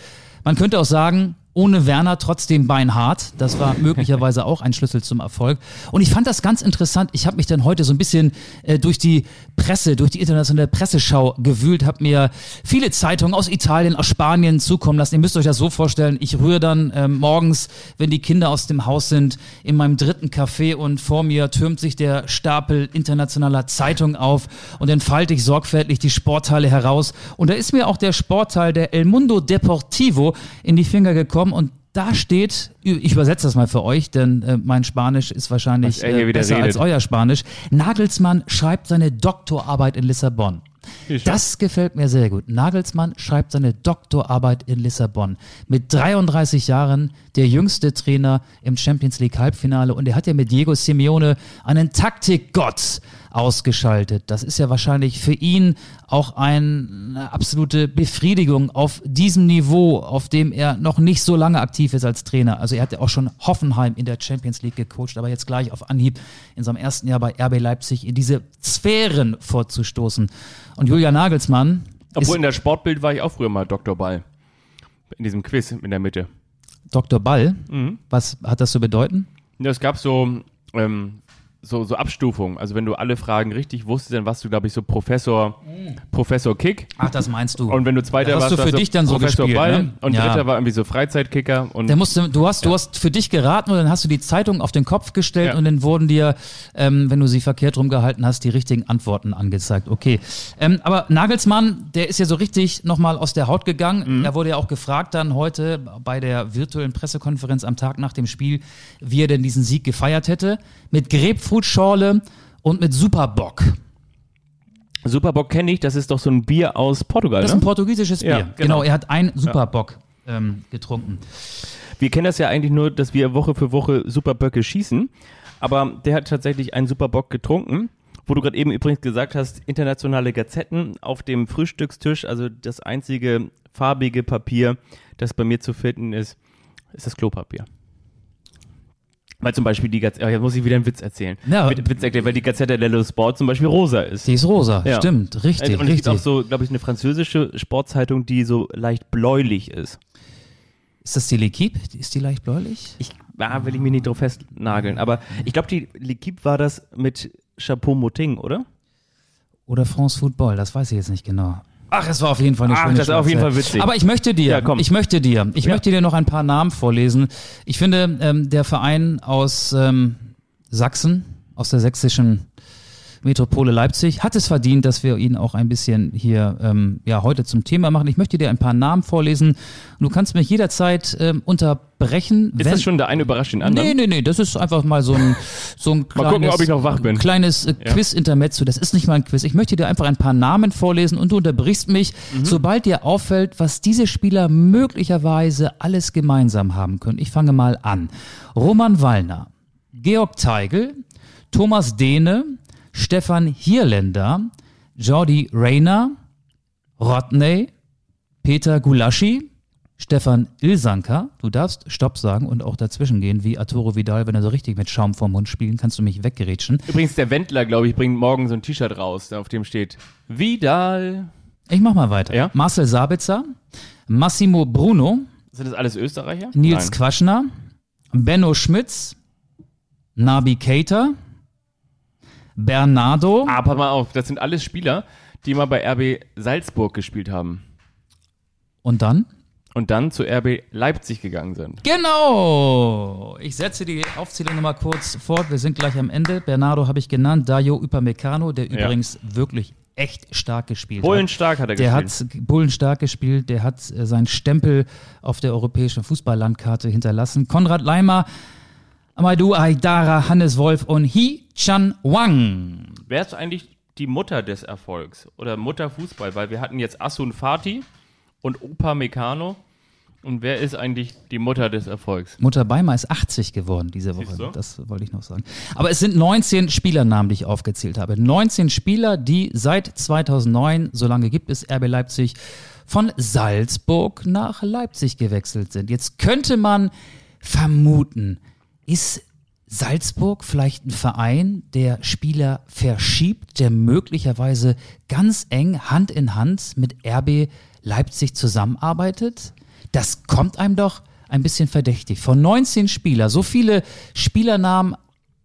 Man könnte auch sagen, ohne Werner trotzdem beinhart. Das war möglicherweise auch ein Schlüssel zum Erfolg. Und ich fand das ganz interessant. Ich habe mich dann heute so ein bisschen äh, durch die Presse, durch die internationale Presseschau gewühlt, habe mir viele Zeitungen aus Italien, aus Spanien zukommen lassen. Ihr müsst euch das so vorstellen. Ich rühre dann ähm, morgens, wenn die Kinder aus dem Haus sind, in meinem dritten Café und vor mir türmt sich der Stapel internationaler Zeitungen auf und dann falte ich sorgfältig die Sportteile heraus. Und da ist mir auch der Sportteil der El Mundo Deportivo in die Finger gekommen und da steht, ich übersetze das mal für euch, denn äh, mein Spanisch ist wahrscheinlich äh, besser redet. als euer Spanisch. Nagelsmann schreibt seine Doktorarbeit in Lissabon. Das gefällt mir sehr gut. Nagelsmann schreibt seine Doktorarbeit in Lissabon. Mit 33 Jahren der jüngste Trainer im Champions League Halbfinale und er hat ja mit Diego Simeone einen Taktikgott ausgeschaltet. Das ist ja wahrscheinlich für ihn auch eine absolute Befriedigung auf diesem Niveau, auf dem er noch nicht so lange aktiv ist als Trainer. Also er hat ja auch schon Hoffenheim in der Champions League gecoacht, aber jetzt gleich auf Anhieb in seinem ersten Jahr bei RB Leipzig in diese Sphären vorzustoßen. Und Julian Nagelsmann Obwohl in der Sportbild war ich auch früher mal Dr. Ball. In diesem Quiz in der Mitte. Dr. Ball, was hat das zu bedeuten? Es gab so, ähm, so, so Abstufungen. Also wenn du alle Fragen richtig wusstest, dann warst du, glaube ich, so Professor, Professor Kick. Ach, das meinst du. Und wenn du Zweiter Das hast warst, du für warst dich dann so Professor gespielt, Ball. ne? Und Ja. Dritter war irgendwie so Freizeitkicker. Und Der musste, du hast, du hast für dich geraten und dann hast du die Zeitung auf den Kopf gestellt Ja. und dann wurden dir, ähm, wenn du sie verkehrt rumgehalten hast, die richtigen Antworten angezeigt. Okay. Ähm, aber Nagelsmann, der ist ja so richtig nochmal aus der Haut gegangen. Mhm. Er wurde ja auch gefragt dann heute bei der virtuellen Pressekonferenz am Tag nach dem Spiel, wie er denn diesen Sieg gefeiert hätte. Mit Grapefruitschorle und mit Superbock. Superbock kenne ich, das ist doch so ein Bier aus Portugal. Das ist ne? ein portugiesisches Bier. Ja, genau. genau. er hat einen Superbock ähm, getrunken. Wir kennen das ja eigentlich nur, dass wir Woche für Woche Superböcke schießen. Aber der hat tatsächlich einen Superbock getrunken. Wo du gerade eben übrigens gesagt hast, internationale Gazetten auf dem Frühstückstisch, also das einzige farbige Papier, das bei mir zu finden ist, ist das Klopapier. Weil zum Beispiel die Gazette, jetzt muss ich wieder einen Witz erzählen. Ja. Witz erklären, weil die Gazette dello Sport zum Beispiel rosa ist. Die ist rosa, Ja. stimmt, richtig, und es gibt auch so, glaube ich, eine französische Sportzeitung, die so leicht bläulich ist. Ist das die L'Equipe? Ist die leicht bläulich? Ich ah, will ich mich nicht drauf festnageln, aber ich glaube, die L'Equipe war das mit Chapeau Moting, oder? Oder France Football, das weiß ich jetzt nicht genau. Ach, es war auf jeden Fall eine Ach, schöne das ist auf jeden. Fall witzig. Aber ich möchte dir, Ja, ich möchte dir, ich Ja. möchte dir noch ein paar Namen vorlesen. Ich finde, ähm, der Verein aus ähm, Sachsen, aus der sächsischen Metropole Leipzig, hat es verdient, dass wir ihn auch ein bisschen hier ähm, ja, heute zum Thema machen. Ich möchte dir ein paar Namen vorlesen und du kannst mich jederzeit ähm, unterbrechen. Ist das schon der eine überrascht den anderen? Nee, nee, nee, das ist einfach mal so ein, so ein kleines, gucken, ob ich noch wach bin. kleines äh, Quiz-Intermezzo. Das ist nicht mal ein Quiz. Ich möchte dir einfach ein paar Namen vorlesen und du unterbrichst mich, Mhm. sobald dir auffällt, was diese Spieler möglicherweise alles gemeinsam haben können. Ich fange mal an. Roman Wallner, Georg Teigl, Thomas Dehne, Stefan Hierländer, Jordi Rayner, Rodney, Peter Gulaschi, Stefan Ilsanker, du darfst Stopp sagen und auch dazwischen gehen, wie Arturo Vidal, wenn er so richtig mit Schaum vorm Mund spielen, kannst du mich weggerätschen. Übrigens, der Wendler, glaube ich, bringt morgen so ein T-Shirt raus, auf dem steht Vidal. Ich mach mal weiter. Ja? Marcel Sabitzer, Massimo Bruno, Sind das alles Österreicher? Nils Nein. Quaschner, Benno Schmitz, Nabi Keita, Bernardo, Ah, pass mal auf, das sind alles Spieler, die mal bei RB Salzburg gespielt haben und dann? und dann zu RB Leipzig gegangen sind. Genau! Ich setze die Aufzählung nochmal kurz fort. Wir sind gleich am Ende. Bernardo habe ich genannt, Dario Upamecano, der Ja. übrigens wirklich echt stark gespielt hat. Bullenstark hat er Der gespielt. hat Bullen stark gespielt, der hat äh, seinen Stempel auf der europäischen Fußballlandkarte hinterlassen. Konrad Leimer, Amadou Aidara, Hannes Wolf und Hee Chan Wang. Wer ist eigentlich die Mutter des Erfolgs oder Mutter Fußball? Weil wir hatten jetzt Asun Fati und Opa Meccano. Und wer ist eigentlich die Mutter des Erfolgs? Mutter Beimer ist 80 geworden diese Woche. Das wollte ich noch sagen. Aber es sind 19 Spielernamen, die ich aufgezählt habe. 19 Spieler, die seit 2009, so lange gibt es RB Leipzig, von Salzburg nach Leipzig gewechselt sind. Jetzt könnte man vermuten, ist Salzburg vielleicht ein Verein, der Spieler verschiebt, der möglicherweise ganz eng Hand in Hand mit RB Leipzig zusammenarbeitet? Das kommt einem doch ein bisschen verdächtig. Von 19 Spieler, so viele Spielernamen,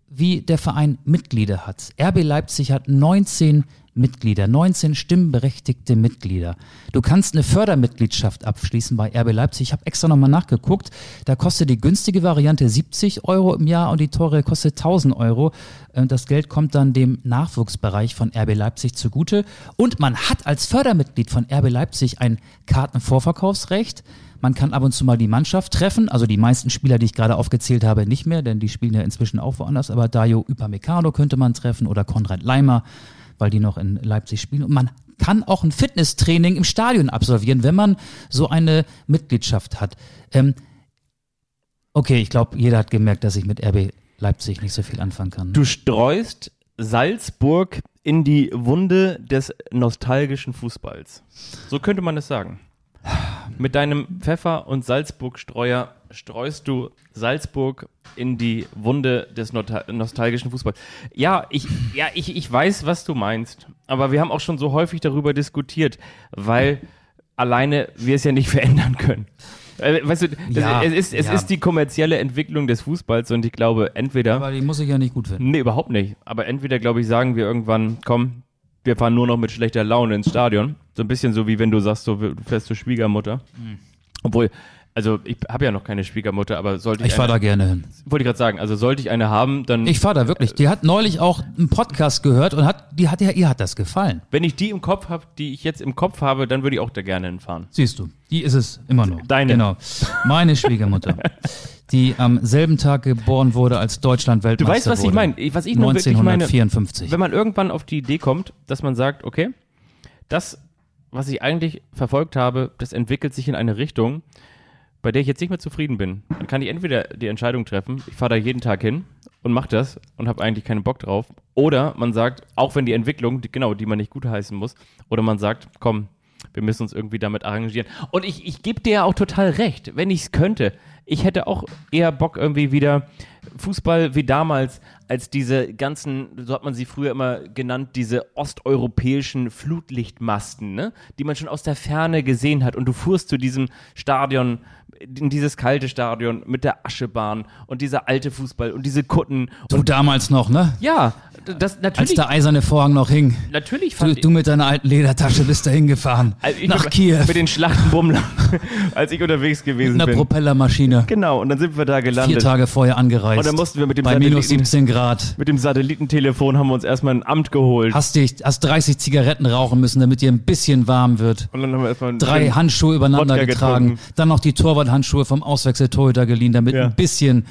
wie der Verein Mitglieder hat. RB Leipzig hat 19 Mitglieder, 19 stimmberechtigte Mitglieder. Du kannst eine Fördermitgliedschaft abschließen bei RB Leipzig. Ich habe extra nochmal nachgeguckt. Da kostet die günstige Variante 70 Euro im Jahr und die teure kostet 1000 Euro. Äh, Das Geld kommt dann dem Nachwuchsbereich von RB Leipzig zugute. Und man hat als Fördermitglied von RB Leipzig ein Kartenvorverkaufsrecht. Man kann ab und zu mal die Mannschaft treffen, also die meisten Spieler, die ich gerade aufgezählt habe, nicht mehr, denn die spielen ja inzwischen auch woanders. Aber Dario Upamecano könnte man treffen oder Konrad Leimer, weil die noch in Leipzig spielen. Und man kann auch ein Fitnesstraining im Stadion absolvieren, wenn man so eine Mitgliedschaft hat. Ähm, okay, ich glaube, jeder hat gemerkt, dass ich mit RB Leipzig nicht so viel anfangen kann. Du streust Salzburg in die Wunde des nostalgischen Fußballs. So könnte man es sagen. Mit deinem Pfeffer- und Salzburg-Streuer streust du Salzburg in die Wunde des nostalgischen Fußballs. Ja, ich, ja ich, ich weiß, was du meinst. Aber wir haben auch schon so häufig darüber diskutiert, weil alleine wir es ja nicht verändern können. Äh, Weißt du, Ja, es, ist, es ja. ist die kommerzielle Entwicklung des Fußballs und ich glaube, entweder. Aber die muss ich ja nicht gut finden. Nee, überhaupt nicht. Aber entweder, glaube ich, sagen wir irgendwann, komm, wir fahren nur noch mit schlechter Laune ins Stadion. So ein bisschen so, wie wenn du sagst, so, du fährst zur Schwiegermutter. Obwohl, also ich habe ja noch keine Schwiegermutter, aber sollte ich, Ich fahre da gerne hin. wollte ich gerade sagen, also sollte ich eine haben, dann, Ich fahre da wirklich. Die hat neulich auch einen Podcast gehört und hat, die hat ja, ihr hat das gefallen. wenn ich die im Kopf habe, die ich jetzt im Kopf habe, dann würde ich auch da gerne hinfahren. Siehst du, die ist es immer noch. Deine. Genau. Meine Schwiegermutter, die am selben Tag geboren wurde, als Deutschland Du Weltmeister weißt, was ich wurde. meine. Was ich nur wirklich meine, 1954. wenn man irgendwann auf die Idee kommt, dass man sagt, okay, das, was ich eigentlich verfolgt habe, das entwickelt sich in eine Richtung, bei der ich jetzt nicht mehr zufrieden bin. Dann kann ich entweder die Entscheidung treffen, ich fahre da jeden Tag hin und mache das und habe eigentlich keinen Bock drauf. Oder man sagt, auch wenn die Entwicklung, die, genau, die man nicht gutheißen muss, oder man sagt, komm, wir müssen uns irgendwie damit arrangieren. Und ich, ich gebe dir ja auch total recht, wenn ich es könnte. Ich hätte auch eher Bock irgendwie wieder Fußball wie damals, als diese ganzen, so hat man sie früher immer genannt, diese osteuropäischen Flutlichtmasten, ne? die man schon aus der Ferne gesehen hat. Und du fuhrst zu diesem Stadion, in dieses kalte Stadion mit der Aschebahn und dieser alte Fußball und diese Kutten. du Und damals noch, ne? ja, das Als natürlich, der eiserne Vorhang noch hing. natürlich Du, fand du mit deiner alten Ledertasche bist da hingefahren. Also nach Kiew. Mit den Schlachtenbummlern, als ich unterwegs gewesen Mit einer bin. Propellermaschine. Genau, und dann sind wir da Vier gelandet. Tage vorher angereist. Und dann mussten wir mit dem Bei minus Satelliten- 17 Grad. Mit dem Satellitentelefon haben wir uns erstmal ein Amt geholt. Hast dich, hast 30 Zigaretten rauchen müssen, damit dir ein bisschen warm wird. und dann haben wir erstmal Drei Handschuhe übereinander Wodka getragen. getrunken. Dann noch die Torwarthandschuhe vom Auswechseltorhüter geliehen, damit Ja. ein bisschen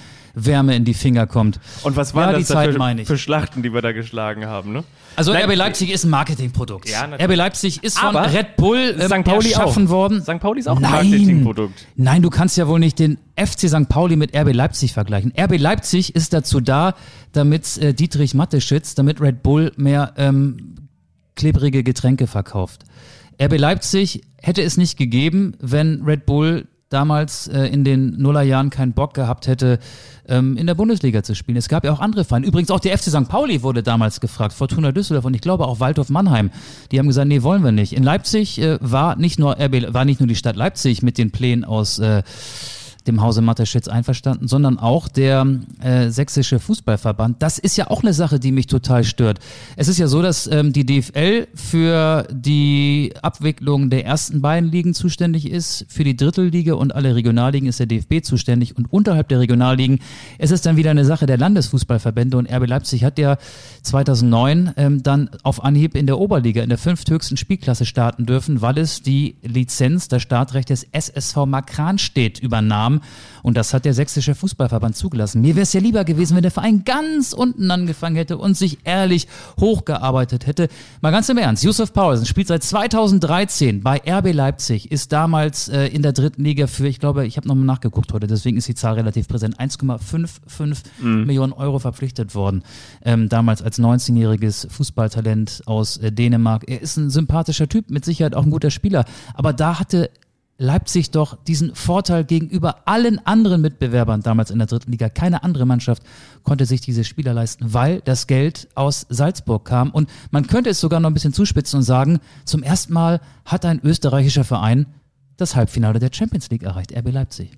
Wärme in die Finger kommt. Und was waren Ja, das Zeit für, meine ich. für Schlachten, die wir da geschlagen haben, ne? Also Leip- RB Leipzig ist ein Marketingprodukt. Ja. RB Leipzig ist von Aber Red Bull ähm, St. Pauli erschaffen auch. worden. St. Pauli ist auch ein Nein. Marketingprodukt. Nein, du kannst ja wohl nicht den FC St. Pauli mit RB Leipzig vergleichen. RB Leipzig ist dazu da, damit äh, Dietrich Mateschitz, damit Red Bull mehr ähm, klebrige Getränke verkauft. RB Leipzig hätte es nicht gegeben, wenn Red Bull damals äh, in den Nullerjahren keinen Bock gehabt hätte, ähm, in der Bundesliga zu spielen. Es gab ja auch andere Vereine. Übrigens auch der FC St. Pauli wurde damals gefragt, Fortuna Düsseldorf und ich glaube auch Waldhof Mannheim. Die haben gesagt, nee, wollen wir nicht. In Leipzig äh, war nicht nur RB, war nicht nur die Stadt Leipzig mit den Plänen aus äh, dem Hause Mateschitz einverstanden, sondern auch der äh, sächsische Fußballverband. Das ist ja auch eine Sache, die mich total stört. Es ist ja so, dass ähm, die DFL für die Abwicklung der ersten beiden Ligen zuständig ist, für die Drittelliga und alle Regionalligen ist der DFB zuständig und unterhalb der Regionalligen ist es dann wieder eine Sache der Landesfußballverbände und RB Leipzig hat ja 2009 ähm, dann auf Anhieb in der Oberliga, in der fünfthöchsten Spielklasse starten dürfen, weil es die Lizenz, das Startrecht des SSV Makranstedt übernahm und das hat der sächsische Fußballverband zugelassen. Mir wäre es ja lieber gewesen, wenn der Verein ganz unten angefangen hätte und sich ehrlich hochgearbeitet hätte. Mal ganz im Ernst, Yusuf Paulsen spielt seit 2013 bei RB Leipzig, ist damals äh, in der dritten Liga für, ich glaube, ich habe nochmal nachgeguckt heute, deswegen ist die Zahl relativ präsent, 1,55 Millionen Euro verpflichtet worden. Ähm, damals als 19-jähriges Fußballtalent aus äh, Dänemark. Er ist ein sympathischer Typ, mit Sicherheit auch ein guter Spieler, aber da hatte Leipzig doch diesen Vorteil gegenüber allen anderen Mitbewerbern damals in der dritten Liga. Keine andere Mannschaft konnte sich diese Spieler leisten, weil das Geld aus Salzburg kam. Und man könnte es sogar noch ein bisschen zuspitzen und sagen, zum ersten Mal hat ein österreichischer Verein das Halbfinale der Champions League erreicht, RB Leipzig.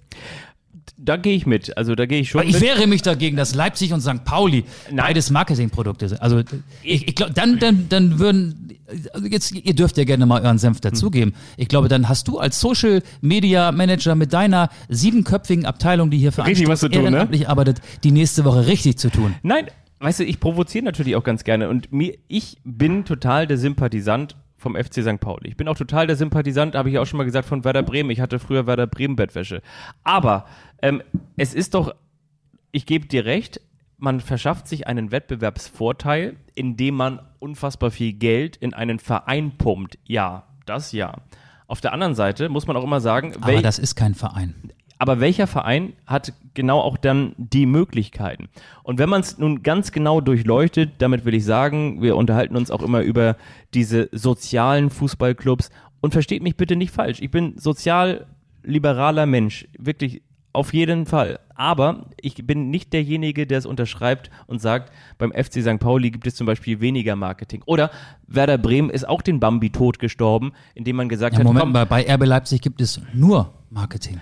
Da gehe ich mit. Also da gehe ich schon Aber ich mit. wehre mich dagegen, dass Leipzig und St. Pauli beides Marketingprodukte sind. Also ich, ich glaube, dann, dann, dann würden also jetzt ihr dürft ja gerne mal euren Senf dazugeben. Ich glaube, dann hast du als Social Media Manager mit deiner siebenköpfigen Abteilung, die hier für Richtig was zu tun, ne? arbeitet, die nächste Woche richtig zu tun. Nein, weißt du, ich provoziere natürlich auch ganz gerne und mir, ich bin total der Sympathisant vom FC St. Pauli. Ich bin auch total der Sympathisant, habe ich auch schon mal gesagt, von Werder Bremen. Ich hatte früher Werder Bremen Bettwäsche. Aber ähm, es ist doch, ich gebe dir recht, man verschafft sich einen Wettbewerbsvorteil, indem man unfassbar viel Geld in einen Verein pumpt. Ja, das ja. Auf der anderen Seite muss man auch immer sagen, Aber das ist kein Verein. Aber welcher Verein hat genau auch dann die Möglichkeiten? Und wenn man es nun ganz genau durchleuchtet, damit will ich sagen, wir unterhalten uns auch immer über diese sozialen Fußballclubs und versteht mich bitte nicht falsch. Ich bin sozial liberaler Mensch, wirklich auf jeden Fall. Aber ich bin nicht derjenige, der es unterschreibt und sagt, beim FC St. Pauli gibt es zum Beispiel weniger Marketing. Oder Werder Bremen ist auch den Bambi tot gestorben, indem man gesagt Ja, hat, Moment komm, mal, bei RB Leipzig gibt es nur Marketing.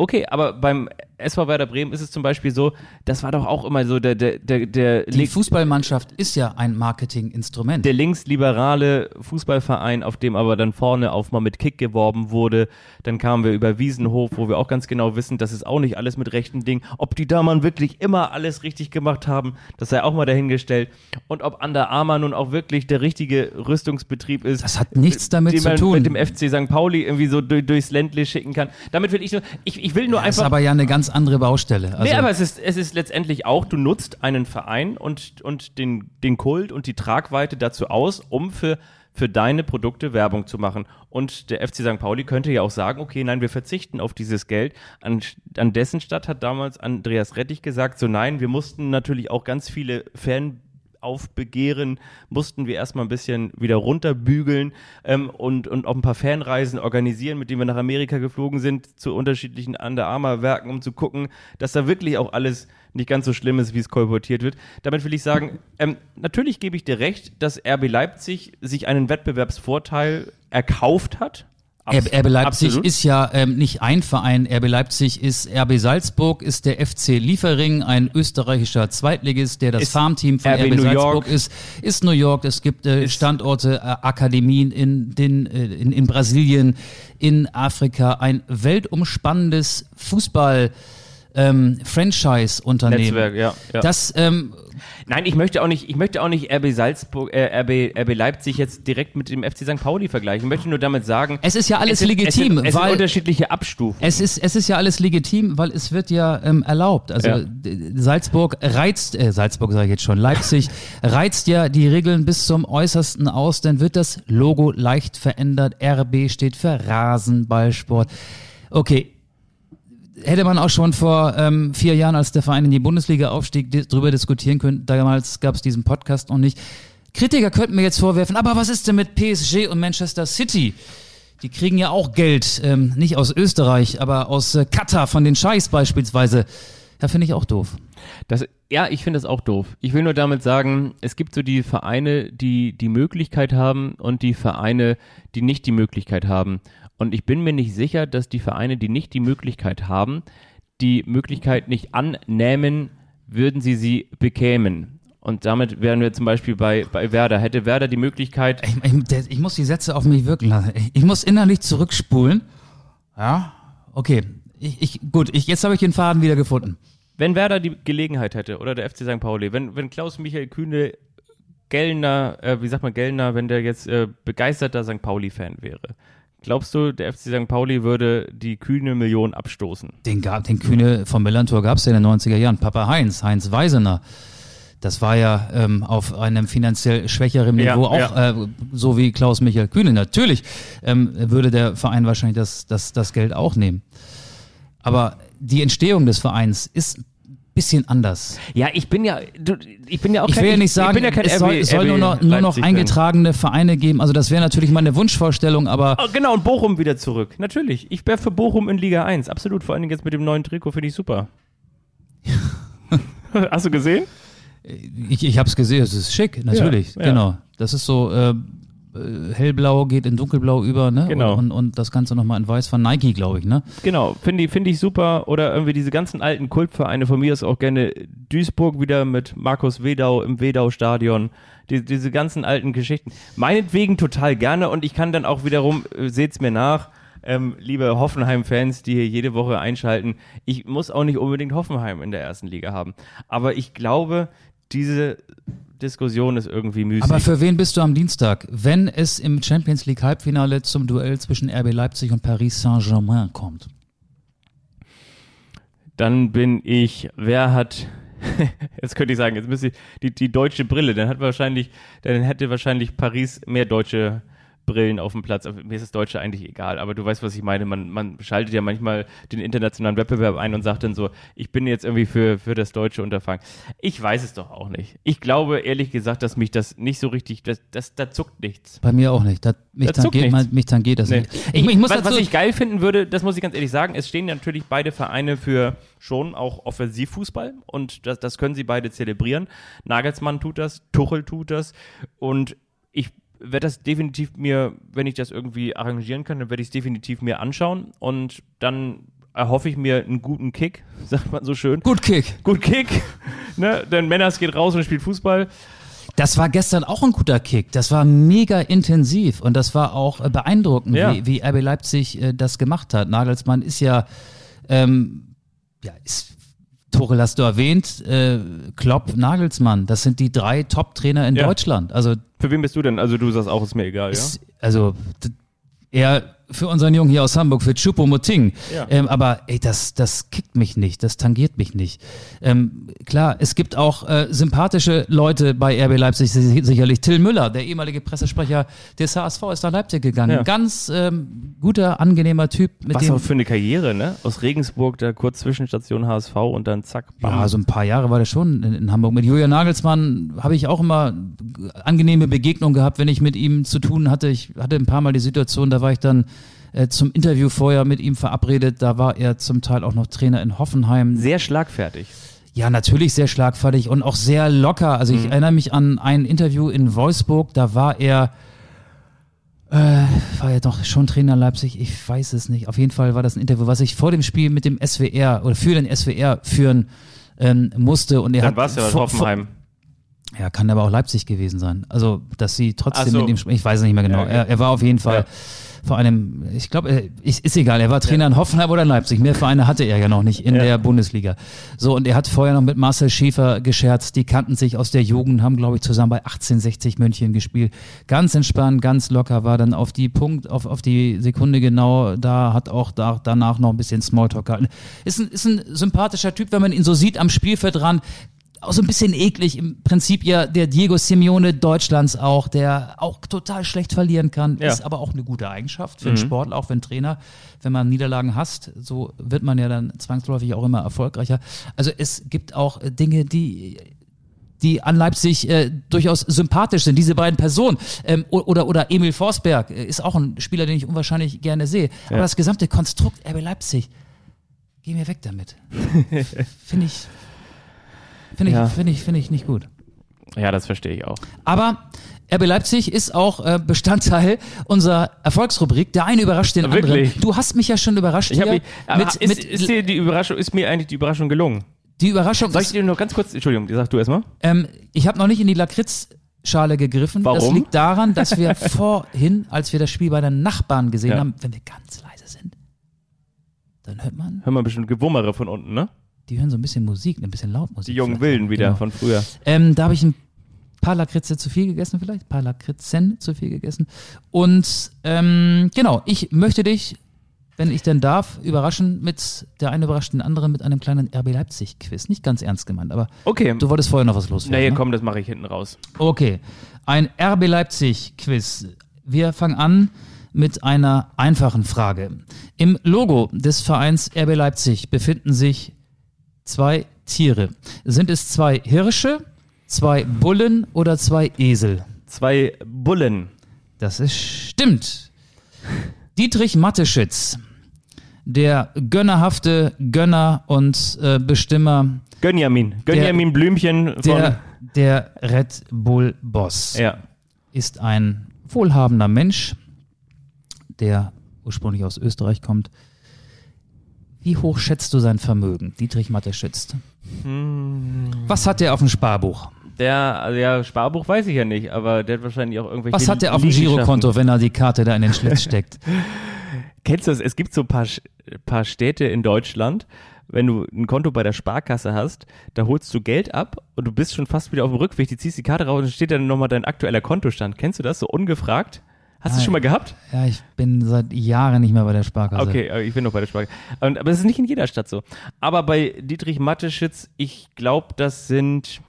Okay, aber beim SV Werder Bremen ist es zum Beispiel so, das war doch auch immer so der, der, der, der, Die Fußballmannschaft ist ja ein Marketinginstrument. der linksliberale Fußballverein, auf dem aber dann vorne auf mal mit Kick geworben wurde. Dann kamen wir über Wiesenhof, wo wir auch ganz genau wissen, das ist auch nicht alles mit rechten Dingen. Ob die da mal wirklich immer alles richtig gemacht haben, das sei auch mal dahingestellt. Und ob Under Armour nun auch wirklich der richtige Rüstungsbetrieb ist. Das hat nichts damit zu man tun. mit dem FC St. Pauli irgendwie so durch, durchs Ländle schicken kann. Damit will ich nur, ich, ich will nur das ist einfach. aber ja eine ganz andere Baustelle. Also, nee, aber es ist, es ist letztendlich auch, du nutzt einen Verein und, und den, den Kult und die Tragweite dazu aus, um für, für deine Produkte Werbung zu machen. Und der FC St. Pauli könnte ja auch sagen, okay, nein, wir verzichten auf dieses Geld. An, an dessen Stadt hat damals Andreas Rettich gesagt, so nein, wir mussten natürlich auch ganz viele Fan Aufbegehren mussten wir erstmal ein bisschen wieder runterbügeln ähm, und, und auch ein paar Fanreisen organisieren, mit denen wir nach Amerika geflogen sind, zu unterschiedlichen Under Armour Werken, um zu gucken, dass da wirklich auch alles nicht ganz so schlimm ist, wie es kolportiert wird. Damit will ich sagen, ähm, natürlich gebe ich dir recht, dass RB Leipzig sich einen Wettbewerbsvorteil erkauft hat. Abs- RB Leipzig absolut. ist ja ähm, nicht ein Verein. RB Leipzig ist RB Salzburg, ist der FC Liefering, ein österreichischer Zweitligist, der das Ist Farmteam von RB RB, Salzburg York. ist. Ist New York. Es gibt äh, Standorte, äh, Akademien in, den, äh, in, in Brasilien, in Afrika. Ein weltumspannendes Fußball. Ähm, Franchise-Unternehmen. Netzwerk, ja, ja. Das ähm, Nein, ich möchte auch nicht, ich möchte auch nicht RB Salzburg, äh, RB, RB Leipzig jetzt direkt mit dem FC St. Pauli vergleichen. Ich möchte nur damit sagen, Es ist ja alles es sind, legitim, es sind, es sind weil- unterschiedliche Abstufungen. Es ist, es ist ja alles legitim, weil es wird ja ähm, erlaubt. Also Ja. Salzburg reizt, äh, Salzburg sage ich jetzt schon, Leipzig reizt ja die Regeln bis zum Äußersten aus, dann wird das Logo leicht verändert. RB steht für Rasenballsport. Okay. Hätte man auch schon vor ähm, vier Jahren, als der Verein in die Bundesliga aufstieg, di drüber diskutieren können. Damals gab es diesen Podcast noch nicht. Kritiker könnten mir jetzt vorwerfen, aber was ist denn mit PSG und Manchester City? Die kriegen ja auch Geld, ähm, nicht aus Österreich, aber aus äh, Katar von den Scheichs beispielsweise. Ja, finde ich auch doof. Das, ja, ich finde das auch doof. Ich will nur damit sagen, es gibt so die Vereine, die die Möglichkeit haben und die Vereine, die nicht die Möglichkeit haben. Und ich bin mir nicht sicher, dass die Vereine, die nicht die Möglichkeit haben, die Möglichkeit nicht annehmen, würden sie sie bekämen. Und damit wären wir zum Beispiel bei, bei Werder. Hätte Werder die Möglichkeit, Ich, ich, ich muss die Sätze auf mich wirken lassen. Ich, ich muss innerlich zurückspulen. Ja, okay. Gut, ich, jetzt habe ich den Faden wieder gefunden. Wenn Werder die Gelegenheit hätte, oder der FC St. Pauli, wenn, wenn Klaus-Michael Kühne Gellner, äh, wie sagt man Gellner, wenn der jetzt äh, begeisterter St. Pauli-Fan wäre, glaubst du, der FC St. Pauli würde die Kühne Million abstoßen? Den, gab, den Kühne vom Millantor gab es ja in den 90er Jahren. Papa Heinz, Heinz Weisener. Das war ja ähm, auf einem finanziell schwächeren Ja, Niveau auch ja. Äh, so wie Klaus-Michael Kühne. Natürlich ähm, würde der Verein wahrscheinlich das, das, das Geld auch nehmen. Aber die Entstehung des Vereins ist bisschen anders. Ja, ich bin ja, du, ich bin ja auch Ich will ja nicht sagen, ich bin ja kein es soll, RB soll nur noch, nur noch eingetragene Vereine geben. Also das wäre natürlich meine Wunschvorstellung, aber Oh, genau, und Bochum wieder zurück. Natürlich. Ich wäre für Bochum in Liga 1. Absolut. Vor allen Dingen jetzt mit dem neuen Trikot finde ich super. Hast du gesehen? ich, ich habe es gesehen, es ist schick, natürlich, Ja, ja. genau. Das ist so, äh, äh, hellblau geht in dunkelblau über, ne? Genau. Und, und, und das Ganze nochmal in weiß von Nike, glaube ich, ne? Genau, finde ich, finde ich super. Oder irgendwie diese ganzen alten Kultvereine, von mir ist auch gerne Duisburg wieder mit Markus Wedau im Wedau-Stadion. Die, diese ganzen alten Geschichten. Meinetwegen total gerne und ich kann dann auch wiederum, äh, seht's mir nach, ähm, liebe Hoffenheim-Fans, die hier jede Woche einschalten, ich muss auch nicht unbedingt Hoffenheim in der ersten Liga haben. Aber ich glaube, diese Diskussion ist irgendwie müßig. Aber für wen bist du am Dienstag, wenn es im Champions League Halbfinale zum Duell zwischen RB Leipzig und Paris Saint-Germain kommt? Dann bin ich, wer hat Jetzt könnte ich sagen, jetzt müsste ich die, die deutsche Brille, dann hat wahrscheinlich, dann hätte wahrscheinlich Paris mehr deutsche Brillen auf dem Platz. Mir ist das Deutsche eigentlich egal, aber du weißt, was ich meine. Man, man schaltet ja manchmal den internationalen Wettbewerb ein und sagt dann so, ich bin jetzt irgendwie für, für das deutsche Unterfangen. Ich weiß es doch auch nicht. Ich glaube ehrlich gesagt, dass mich das nicht so richtig, das, das, da zuckt nichts. Bei mir auch nicht. Da, mich, Da tangiert, nichts. mich tangiert das Nee. nicht. Ich, ich muss was, was ich geil finden würde, das muss ich ganz ehrlich sagen, es stehen natürlich beide Vereine für schon auch Offensivfußball und das, das können sie beide zelebrieren. Nagelsmann tut das, Tuchel tut das und ich werde das definitiv mir, wenn ich das irgendwie arrangieren kann, dann werde ich es definitiv mir anschauen und dann erhoffe ich mir einen guten Kick, sagt man so schön. Gut Kick. Gut Kick, ne? Denn Männers geht raus und spielt Fußball. Das war gestern auch ein guter Kick. Das war mega intensiv und das war auch äh, beeindruckend, Ja. wie, wie RB Leipzig äh, das gemacht hat. Nagelsmann ist ja, ähm, ja, ist, Tuchel hast du erwähnt, äh, Klopp, Nagelsmann, das sind die drei Top-Trainer in Ja. Deutschland. Also, Für wen bist du denn? Also du sagst auch, ist mir egal, ja? ist, also d- eher für unseren Jungen hier aus Hamburg, für Choupo-Moting. Ja. Ähm, aber ey, das, das kickt mich nicht, das tangiert mich nicht. Ähm, klar, es gibt auch äh, sympathische Leute bei RB Leipzig, si- sicherlich. Till Müller, der ehemalige Pressesprecher des HSV, ist nach Leipzig gegangen. Ja. Ganz ähm, guter, angenehmer Typ. Was auch für eine Karriere, ne? Aus Regensburg, da kurz Zwischenstation HSV und dann zack, bam. Ja, so ein paar Jahre war der schon in, in Hamburg. Mit Julian Nagelsmann habe ich auch immer angenehme Begegnungen gehabt, wenn ich mit ihm zu tun hatte. Ich hatte ein paar Mal die Situation, da war ich dann äh, zum Interview vorher mit ihm verabredet. Da war er zum Teil auch noch Trainer in Hoffenheim. Sehr schlagfertig. Ja, natürlich sehr schlagfertig und auch sehr locker. Also ich erinnere mich an ein Interview in Wolfsburg, da war er, äh, war er doch schon Trainer in Leipzig, ich weiß es nicht. Auf jeden Fall war das ein Interview, was ich vor dem Spiel mit dem SWR oder für den SWR führen ähm, musste. Und er Dann war es ja vor- Hoffenheim. vor- Ja, kann aber auch Leipzig gewesen sein. Also, dass sie trotzdem so. mit ihm sprechen, ich weiß es nicht mehr genau. Ja, okay. er, er war auf jeden Fall Ja. Vor einem, ich glaube, äh, ist, egal, er war Trainer in Hoffenheim oder in Leipzig. Mehr Vereine hatte er ja noch nicht in Ja. der Bundesliga. So, und er hat vorher noch mit Marcel Schäfer gescherzt. Die kannten sich aus der Jugend, haben, glaube ich, zusammen bei 1860 München gespielt. Ganz entspannt, ganz locker, war dann auf die Punkt, auf, auf die Sekunde genau da, hat auch da, danach noch ein bisschen Smalltalk gehalten. Ist ein, ist ein sympathischer Typ, wenn man ihn so sieht am Spielfeldrand auch so ein bisschen eklig, im Prinzip ja der Diego Simeone Deutschlands auch, der auch total schlecht verlieren kann, Ja. ist aber auch eine gute Eigenschaft für einen Sportler, auch für einen Trainer. Wenn man Niederlagen hasst, so wird man ja dann zwangsläufig auch immer erfolgreicher. Also es gibt auch äh, Dinge, die die an Leipzig äh, durchaus sympathisch sind, diese beiden Personen. Ähm, oder, oder Emil Forsberg äh, ist auch ein Spieler, den ich unwahrscheinlich gerne sehe. Aber das gesamte Konstrukt RB Leipzig, geh mir weg damit. Finde ich, finde ich, Ja. finde ich, finde ich nicht gut. Ja, das verstehe ich auch. Aber RB Leipzig ist auch äh, Bestandteil unserer Erfolgsrubrik. Der eine überrascht den Wirklich? anderen. Du hast mich ja schon überrascht Ich mich, mit, ist, mit ist dir die Überraschung, ist mir eigentlich die Überraschung gelungen? die Überraschung. Soll ich dir nur ganz kurz, Entschuldigung, sag du erstmal. Ähm, ich habe noch nicht in die Lakritzschale gegriffen. Das Warum? liegt daran, dass wir vorhin, als wir das Spiel bei den Nachbarn gesehen Ja. haben, wenn wir ganz leise sind, dann hört man, Hör mal bestimmt Gewummere von unten, ne? Die hören so ein bisschen Musik, ein bisschen Lautmusik. Die jungen. Wilden wieder Genau. von früher. Ähm, da habe ich ein paar Lakritze zu viel gegessen vielleicht, ein paar Lakritzen zu viel gegessen. Und ähm, genau, ich möchte dich, wenn ich denn darf, überraschen mit, der eine überrascht den anderen mit einem kleinen RB Leipzig-Quiz. Nicht ganz ernst gemeint, aber Okay. du wolltest vorher noch was loswerden. naja, ne? komm, das mache ich hinten raus. Okay, ein RB Leipzig-Quiz. Wir fangen an mit einer einfachen Frage. Im Logo des Vereins RB Leipzig befinden sich zwei Tiere. Sind es zwei Hirsche, zwei Bullen oder zwei Esel? Zwei Bullen. Das ist stimmt. Dietrich Matteschitz, der gönnerhafte Gönner und äh, Bestimmer, Gönjamin. Gönjamin Blümchen von. der, der Red Bull Boss. ja. ist ein wohlhabender Mensch, der ursprünglich aus Österreich kommt. Wie hoch schätzt du sein Vermögen, Dietrich Matteschitz? Was hat er auf dem Sparbuch? Der, also ja, Sparbuch weiß ich ja nicht, aber der hat wahrscheinlich auch irgendwelche. Was hat er auf dem. Girokonto, wenn er die Karte da in den Schlitz steckt? Kennst du das? Es gibt so ein paar, paar Städte in Deutschland, wenn du ein Konto bei der Sparkasse hast, da holst du Geld ab und du bist schon fast wieder auf dem Rückweg, du ziehst die Karte raus und dann steht dann nochmal dein aktueller Kontostand. Kennst du das? So ungefragt? Hast du schon mal gehabt? Ja, ich bin seit Jahren nicht mehr bei der Sparkasse. Okay, ich bin noch bei der Sparkasse. Und, aber es ist nicht in jeder Stadt so. Aber bei Dietrich Matteschitz, ich glaube, das sind,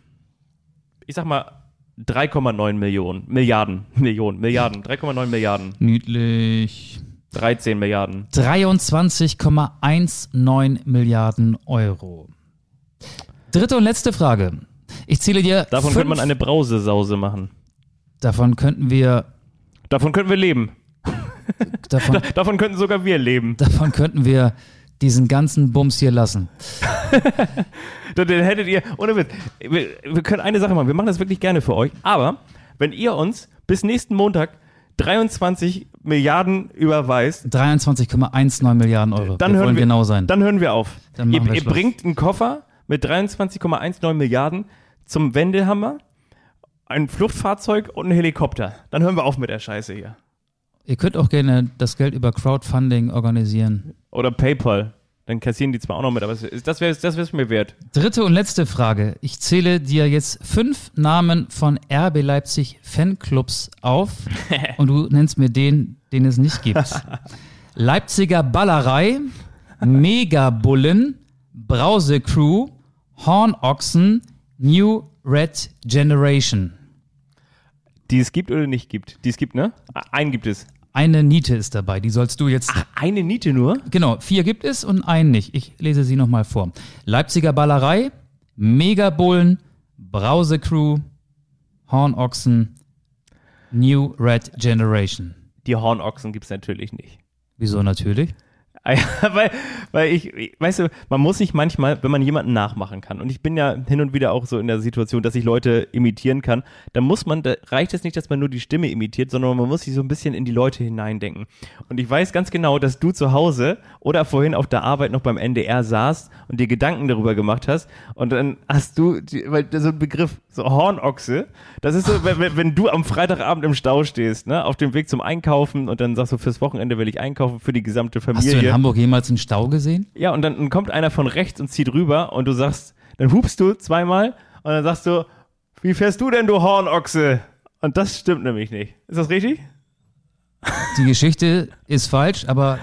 ich sag mal, 3,9 Millionen, Milliarden, Millionen, Milliarden, 3,9 Milliarden, Niedlich. 13 Milliarden. 23,19 Milliarden Euro. Dritte und letzte Frage. Ich zähle dir. Davon könnte man eine Brausesause machen. Davon könnten wir. Davon könnten wir leben. Davon, Davon könnten sogar wir leben. davon könnten wir diesen ganzen Bums hier lassen. Dann dann hättet ihr, ohne Witz, wir, wir können eine Sache machen, wir machen das wirklich gerne für euch, aber wenn ihr uns bis nächsten Montag 23 Milliarden überweist, 23,19 Milliarden Euro. dann wir hören wollen wir genau sein. Dann hören wir auf. Dann ihr wir ihr bringt einen Koffer mit 23,19 Milliarden zum Wendelhammer, ein Fluchtfahrzeug und einen Helikopter. Dann hören wir auf mit der Scheiße hier. Ihr könnt auch gerne das Geld über Crowdfunding organisieren. Oder PayPal. Dann kassieren die zwar auch noch mit, aber es das wäre wär's mir wert. Dritte und letzte Frage. Ich zähle dir jetzt fünf Namen von RB Leipzig Fanclubs auf und du nennst mir den, den es nicht gibt. Leipziger Ballerei, Megabullen, Brause Crew, Hornochsen, New Red Generation. Die es gibt oder nicht gibt. Die es gibt, ne? Einen gibt es. Eine Niete ist dabei, die sollst du jetzt. Eine Niete nur? Genau, vier gibt es und einen nicht. Ich lese sie nochmal vor. Leipziger Ballerei, Megabullen, Brause Crew, Hornochsen, New Red Generation. Die Hornochsen gibt es natürlich nicht. Wieso natürlich? Ah weil, weil ich, weißt du, man muss sich manchmal, wenn man jemanden nachmachen kann, und ich bin ja hin und wieder auch so in der Situation, dass ich Leute imitieren kann, dann muss man, da reicht es nicht, dass man nur die Stimme imitiert, sondern man muss sich so ein bisschen in die Leute hineindenken. Und ich weiß ganz genau, dass du zu Hause oder vorhin auf der Arbeit noch beim NDR saßt und dir Gedanken darüber gemacht hast und dann hast du, die, weil so ein Begriff, so Hornochse, das ist so, wenn, wenn- du am Freitagabend im Stau stehst, ne, auf dem Weg zum Einkaufen und dann sagst du, fürs Wochenende will ich einkaufen für die gesamte Familie. In Hamburg jemals einen Stau gesehen? Ja, und dann, kommt einer von rechts und zieht rüber und du sagst, dann hupst du zweimal und dann sagst du, wie fährst du denn, du Hornochse? Und das stimmt nämlich nicht. Ist das richtig? Die Geschichte ist falsch, aber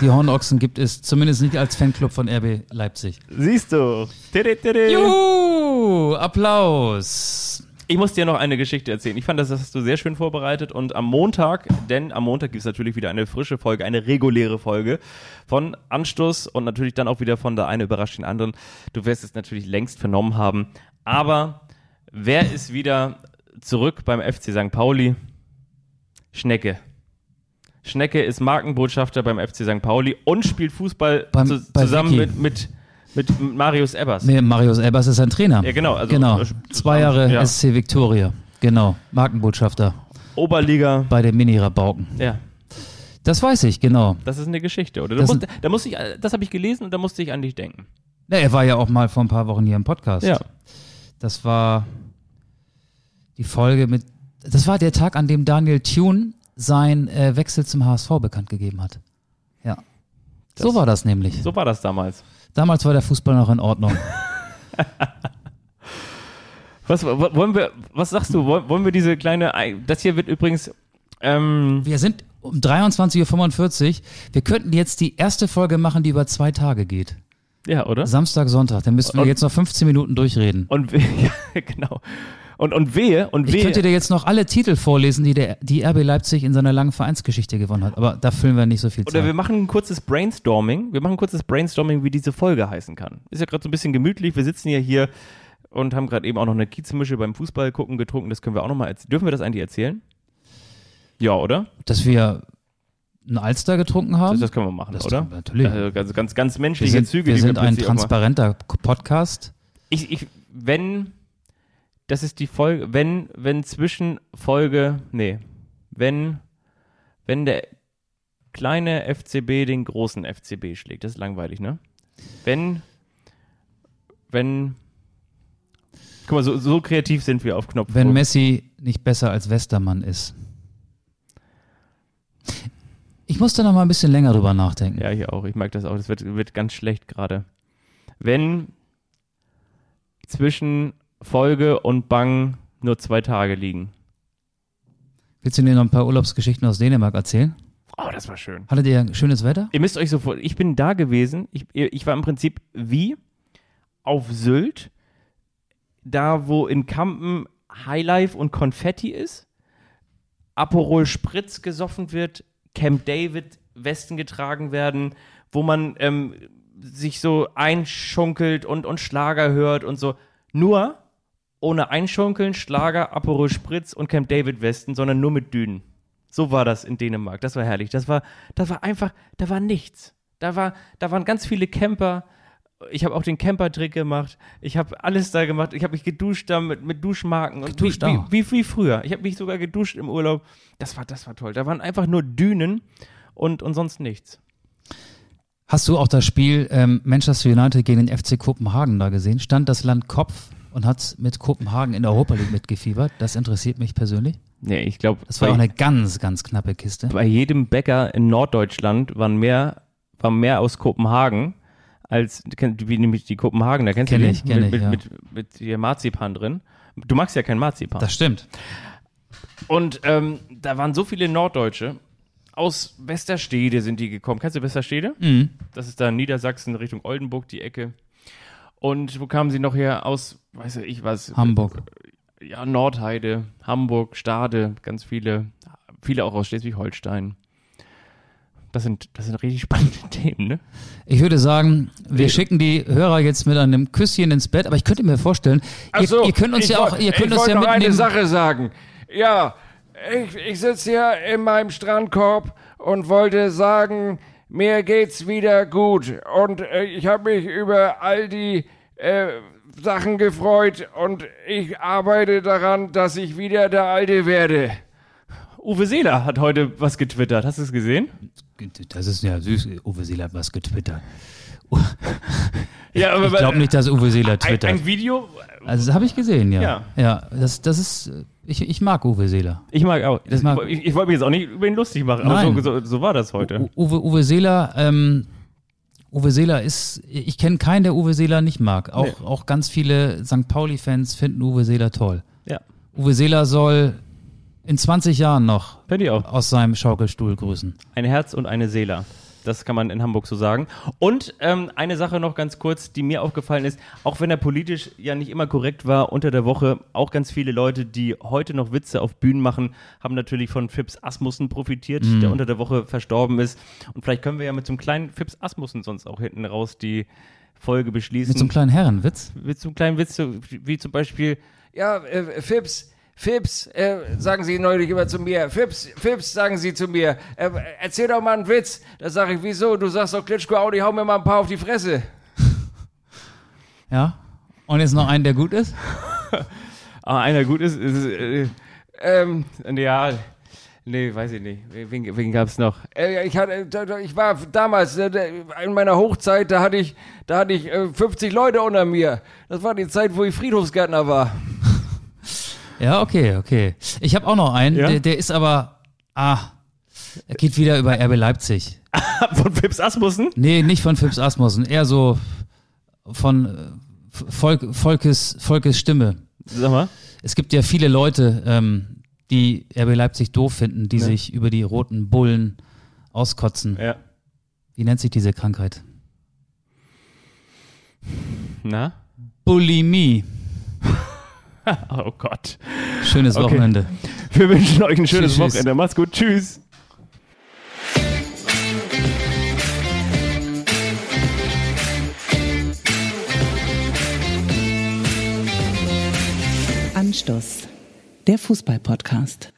die Hornochsen gibt es zumindest nicht als Fanclub von RB Leipzig. Siehst du. Tidi. Juhu! Applaus! Ich muss dir noch eine Geschichte erzählen. Ich fand, das hast du sehr schön vorbereitet. Und am Montag, denn am Montag gibt es natürlich wieder eine frische Folge, eine reguläre Folge von Anstoß und natürlich dann auch wieder von der eine überrascht den anderen. Du wirst es natürlich längst vernommen haben. Aber wer ist wieder zurück beim FC St. Pauli? Schnecke. Schnecke ist Markenbotschafter beim FC St. Pauli und spielt Fußball Beim- zu, zusammen mit, mit, mit Marius Ebbers. Nee, Marius Elbers ist ein Trainer. Ja, genau. Also, genau. Zwei Jahre ja. SC Victoria. Genau. Markenbotschafter Oberliga. bei den Mini-Rabauken. Ja. Das weiß ich, genau. Das ist eine Geschichte, oder? Das Da, sind- musste, da musste ich, das habe ich gelesen und da musste ich an dich denken. Ja, er war ja auch mal vor ein paar Wochen hier im Podcast. Ja. Das war die Folge mit. Das war der Tag, an dem Daniel Thune sein äh, Wechsel zum HSV bekannt gegeben hat. Ja. so Das- war das nämlich. So war das damals. Damals war der Fußball noch in Ordnung. Was wo- wollen wir, was sagst du? Wollen wir diese kleine, Ei- das hier wird übrigens, ähm, Wir sind um 23.45 Uhr. Wir könnten jetzt die erste Folge machen, die über zwei Tage geht. ja, oder? Samstag, Sonntag. Dann müssten wir Und- jetzt noch 15 Minuten durchreden. Und we- ja, genau. Und, und wehe, und Ich wehe. könnte dir jetzt noch alle Titel vorlesen, die der, die RB Leipzig in seiner langen Vereinsgeschichte gewonnen hat. Aber da füllen wir nicht so viel Oder wir Zeit. machen ein kurzes Brainstorming. Wir machen ein kurzes Brainstorming, wie diese Folge heißen kann. Ist ja gerade so ein bisschen gemütlich. Wir sitzen ja hier und haben gerade eben auch noch eine Kiezmische beim Fußball gucken getrunken. Das können wir auch noch mal erzählen. Dürfen wir das eigentlich erzählen? Ja, oder? Dass wir einen Alster getrunken haben. Das, das können wir machen, Das oder? wir natürlich. Also ganz, ganz, ganz wir menschliche sind, Züge. wir sind ein transparenter Podcast. Ich, ich, wenn, das ist die Folge, wenn, wenn zwischen Folge, nee, wenn, wenn der kleine FCB den großen FCB schlägt, das ist langweilig, ne? Wenn, wenn, guck mal, so, so kreativ sind wir auf Knopf. Wenn Messi nicht besser als Westermann ist. Ich muss da noch mal ein bisschen länger drüber nachdenken. Ja, hier auch, ich merke das auch, das wird, wird ganz schlecht gerade. Wenn zwischen Folge und Bang nur zwei Tage liegen. Willst du mir noch ein paar Urlaubsgeschichten aus Dänemark erzählen? Oh, das war schön. Hattet ihr schönes Wetter? Ihr müsst euch so vor, ich bin da gewesen, ich, ich war im Prinzip wie auf Sylt, da wo in Kampen Highlife und Konfetti ist, Aperol Spritz gesoffen wird, Camp David Westen getragen werden, wo man ähm, sich so einschunkelt und, und Schlager hört und so. Nur ohne Einschunkeln, Schlager, Aperol Spritz und Camp David Westen, sondern nur mit Dünen. So war das in Dänemark. Das war herrlich. Das war, das war einfach, da war nichts. Da, war, da waren ganz viele Camper. Ich habe auch den Camper-Trick gemacht. Ich habe alles da gemacht. Ich habe mich geduscht da mit, mit Duschmarken. Und Geduscht wie, wie, auch? wie, wie früher. Ich habe mich sogar geduscht im Urlaub. Das war, das war toll. Da waren einfach nur Dünen und, und sonst nichts. Hast du auch das Spiel ähm, Manchester United gegen den FC Kopenhagen da gesehen? Stand das Land Kopf und hat mit Kopenhagen in der Europa League mitgefiebert? Das interessiert mich persönlich. Nee, ich glaube, Das war auch eine ganz, ganz knappe Kiste. bei jedem Bäcker in Norddeutschland waren mehr, war mehr aus Kopenhagen als wie nämlich die Kopenhagen, da kennst Kenn du die ich, kenn mit, ich, ja. mit, mit, mit hier Marzipan drin. Du magst ja kein Marzipan. Das stimmt. Und ähm, da waren so viele Norddeutsche. Aus Westerstede sind die gekommen. Kennst du Westerstede? Mhm. Das ist da in Niedersachsen Richtung Oldenburg, die Ecke. Und wo kamen sie noch her? Aus, weiß ich was, Hamburg. ja, Nordheide, Hamburg, Stade, ganz viele, viele auch aus Schleswig-Holstein. Das sind, das sind richtig spannende Themen, ne? Ich würde sagen, wir schicken die Hörer jetzt mit einem Küsschen ins Bett, aber ich könnte mir vorstellen, ihr, so, ihr könnt uns ja woll- auch, ihr könnt ich uns wollte ja noch eine mitnehmen. Sache sagen. Ja, ich, ich sitze hier in meinem Strandkorb und wollte sagen, mir geht's wieder gut. Und äh, ich habe mich über all die äh, Sachen gefreut und ich arbeite daran, dass ich wieder der Alte werde. Uwe Seeler hat heute was getwittert. Hast du es gesehen? Das ist ja süß. Uwe Seeler hat was getwittert. Ja, aber Ich glaube nicht, dass Uwe Seeler twittert. ein Video. Also das habe ich gesehen, ja. Ja. Ja, das, das ist, ich, ich mag Uwe Seeler. Ich mag auch. Das, Ich mag- ich, ich wollte mich jetzt auch nicht über ihn lustig machen, aber Nein. so, so, so war das heute. U Uwe, Uwe Seeler, ähm, Uwe Seeler ist, ich kenne keinen, der Uwe Seeler nicht mag. Auch, Nee. auch ganz viele St. Pauli-Fans finden Uwe Seeler toll. Ja, Uwe Seeler soll in 20 Jahren noch aus seinem Schaukelstuhl grüßen. Ein Herz und eine Seele. Das kann man in Hamburg so sagen. Und ähm, eine Sache noch ganz kurz, die mir aufgefallen ist, auch wenn er politisch ja nicht immer korrekt war, unter der Woche auch ganz viele Leute, die heute noch Witze auf Bühnen machen, haben natürlich von Fips Asmussen profitiert, Mhm. der unter der Woche verstorben ist. Und vielleicht können wir ja mit so einem kleinen Fips Asmussen sonst auch hinten raus die Folge beschließen. Mit so einem kleinen Herrenwitz. mit so einem kleinen Witz, wie zum Beispiel, Ja, äh, Fips, Fips, äh, sagen Sie neulich immer zu mir. Fips, Fips, sagen Sie zu mir. Äh, erzähl doch mal einen Witz. Da sage ich, wieso? Du sagst doch Klitschko, Audi, hau mir mal ein paar auf die Fresse. Ja. Und jetzt noch einen, der gut ist. ah, einer gut ist, ist äh, ähm, ja, nee, weiß ich nicht. Wen, wen gab es noch? Äh, ich, hatte, ich war damals, äh, in meiner Hochzeit, da hatte ich, da hatte ich äh, 50 Leute unter mir. Das war die Zeit, wo ich Friedhofsgärtner war. Ja, okay, okay. Ich habe auch noch einen, Ja? der, der ist aber, ah, er geht wieder über RB Leipzig. Von Fips Asmussen? Nee, nicht von Phipps Asmussen, eher so von äh, Volk, Volkes, Volkes Stimme. Sag mal. Es gibt ja viele Leute, ähm, die RB Leipzig doof finden, die sich über die roten Bullen auskotzen. Ja. Wie nennt sich diese Krankheit? Na? Bulimie. Oh Gott. Schönes Okay. Wochenende. Wir wünschen euch ein schönes Tschüss. Wochenende. Macht's gut. Tschüss. Anstoß. Der Fußball-Podcast.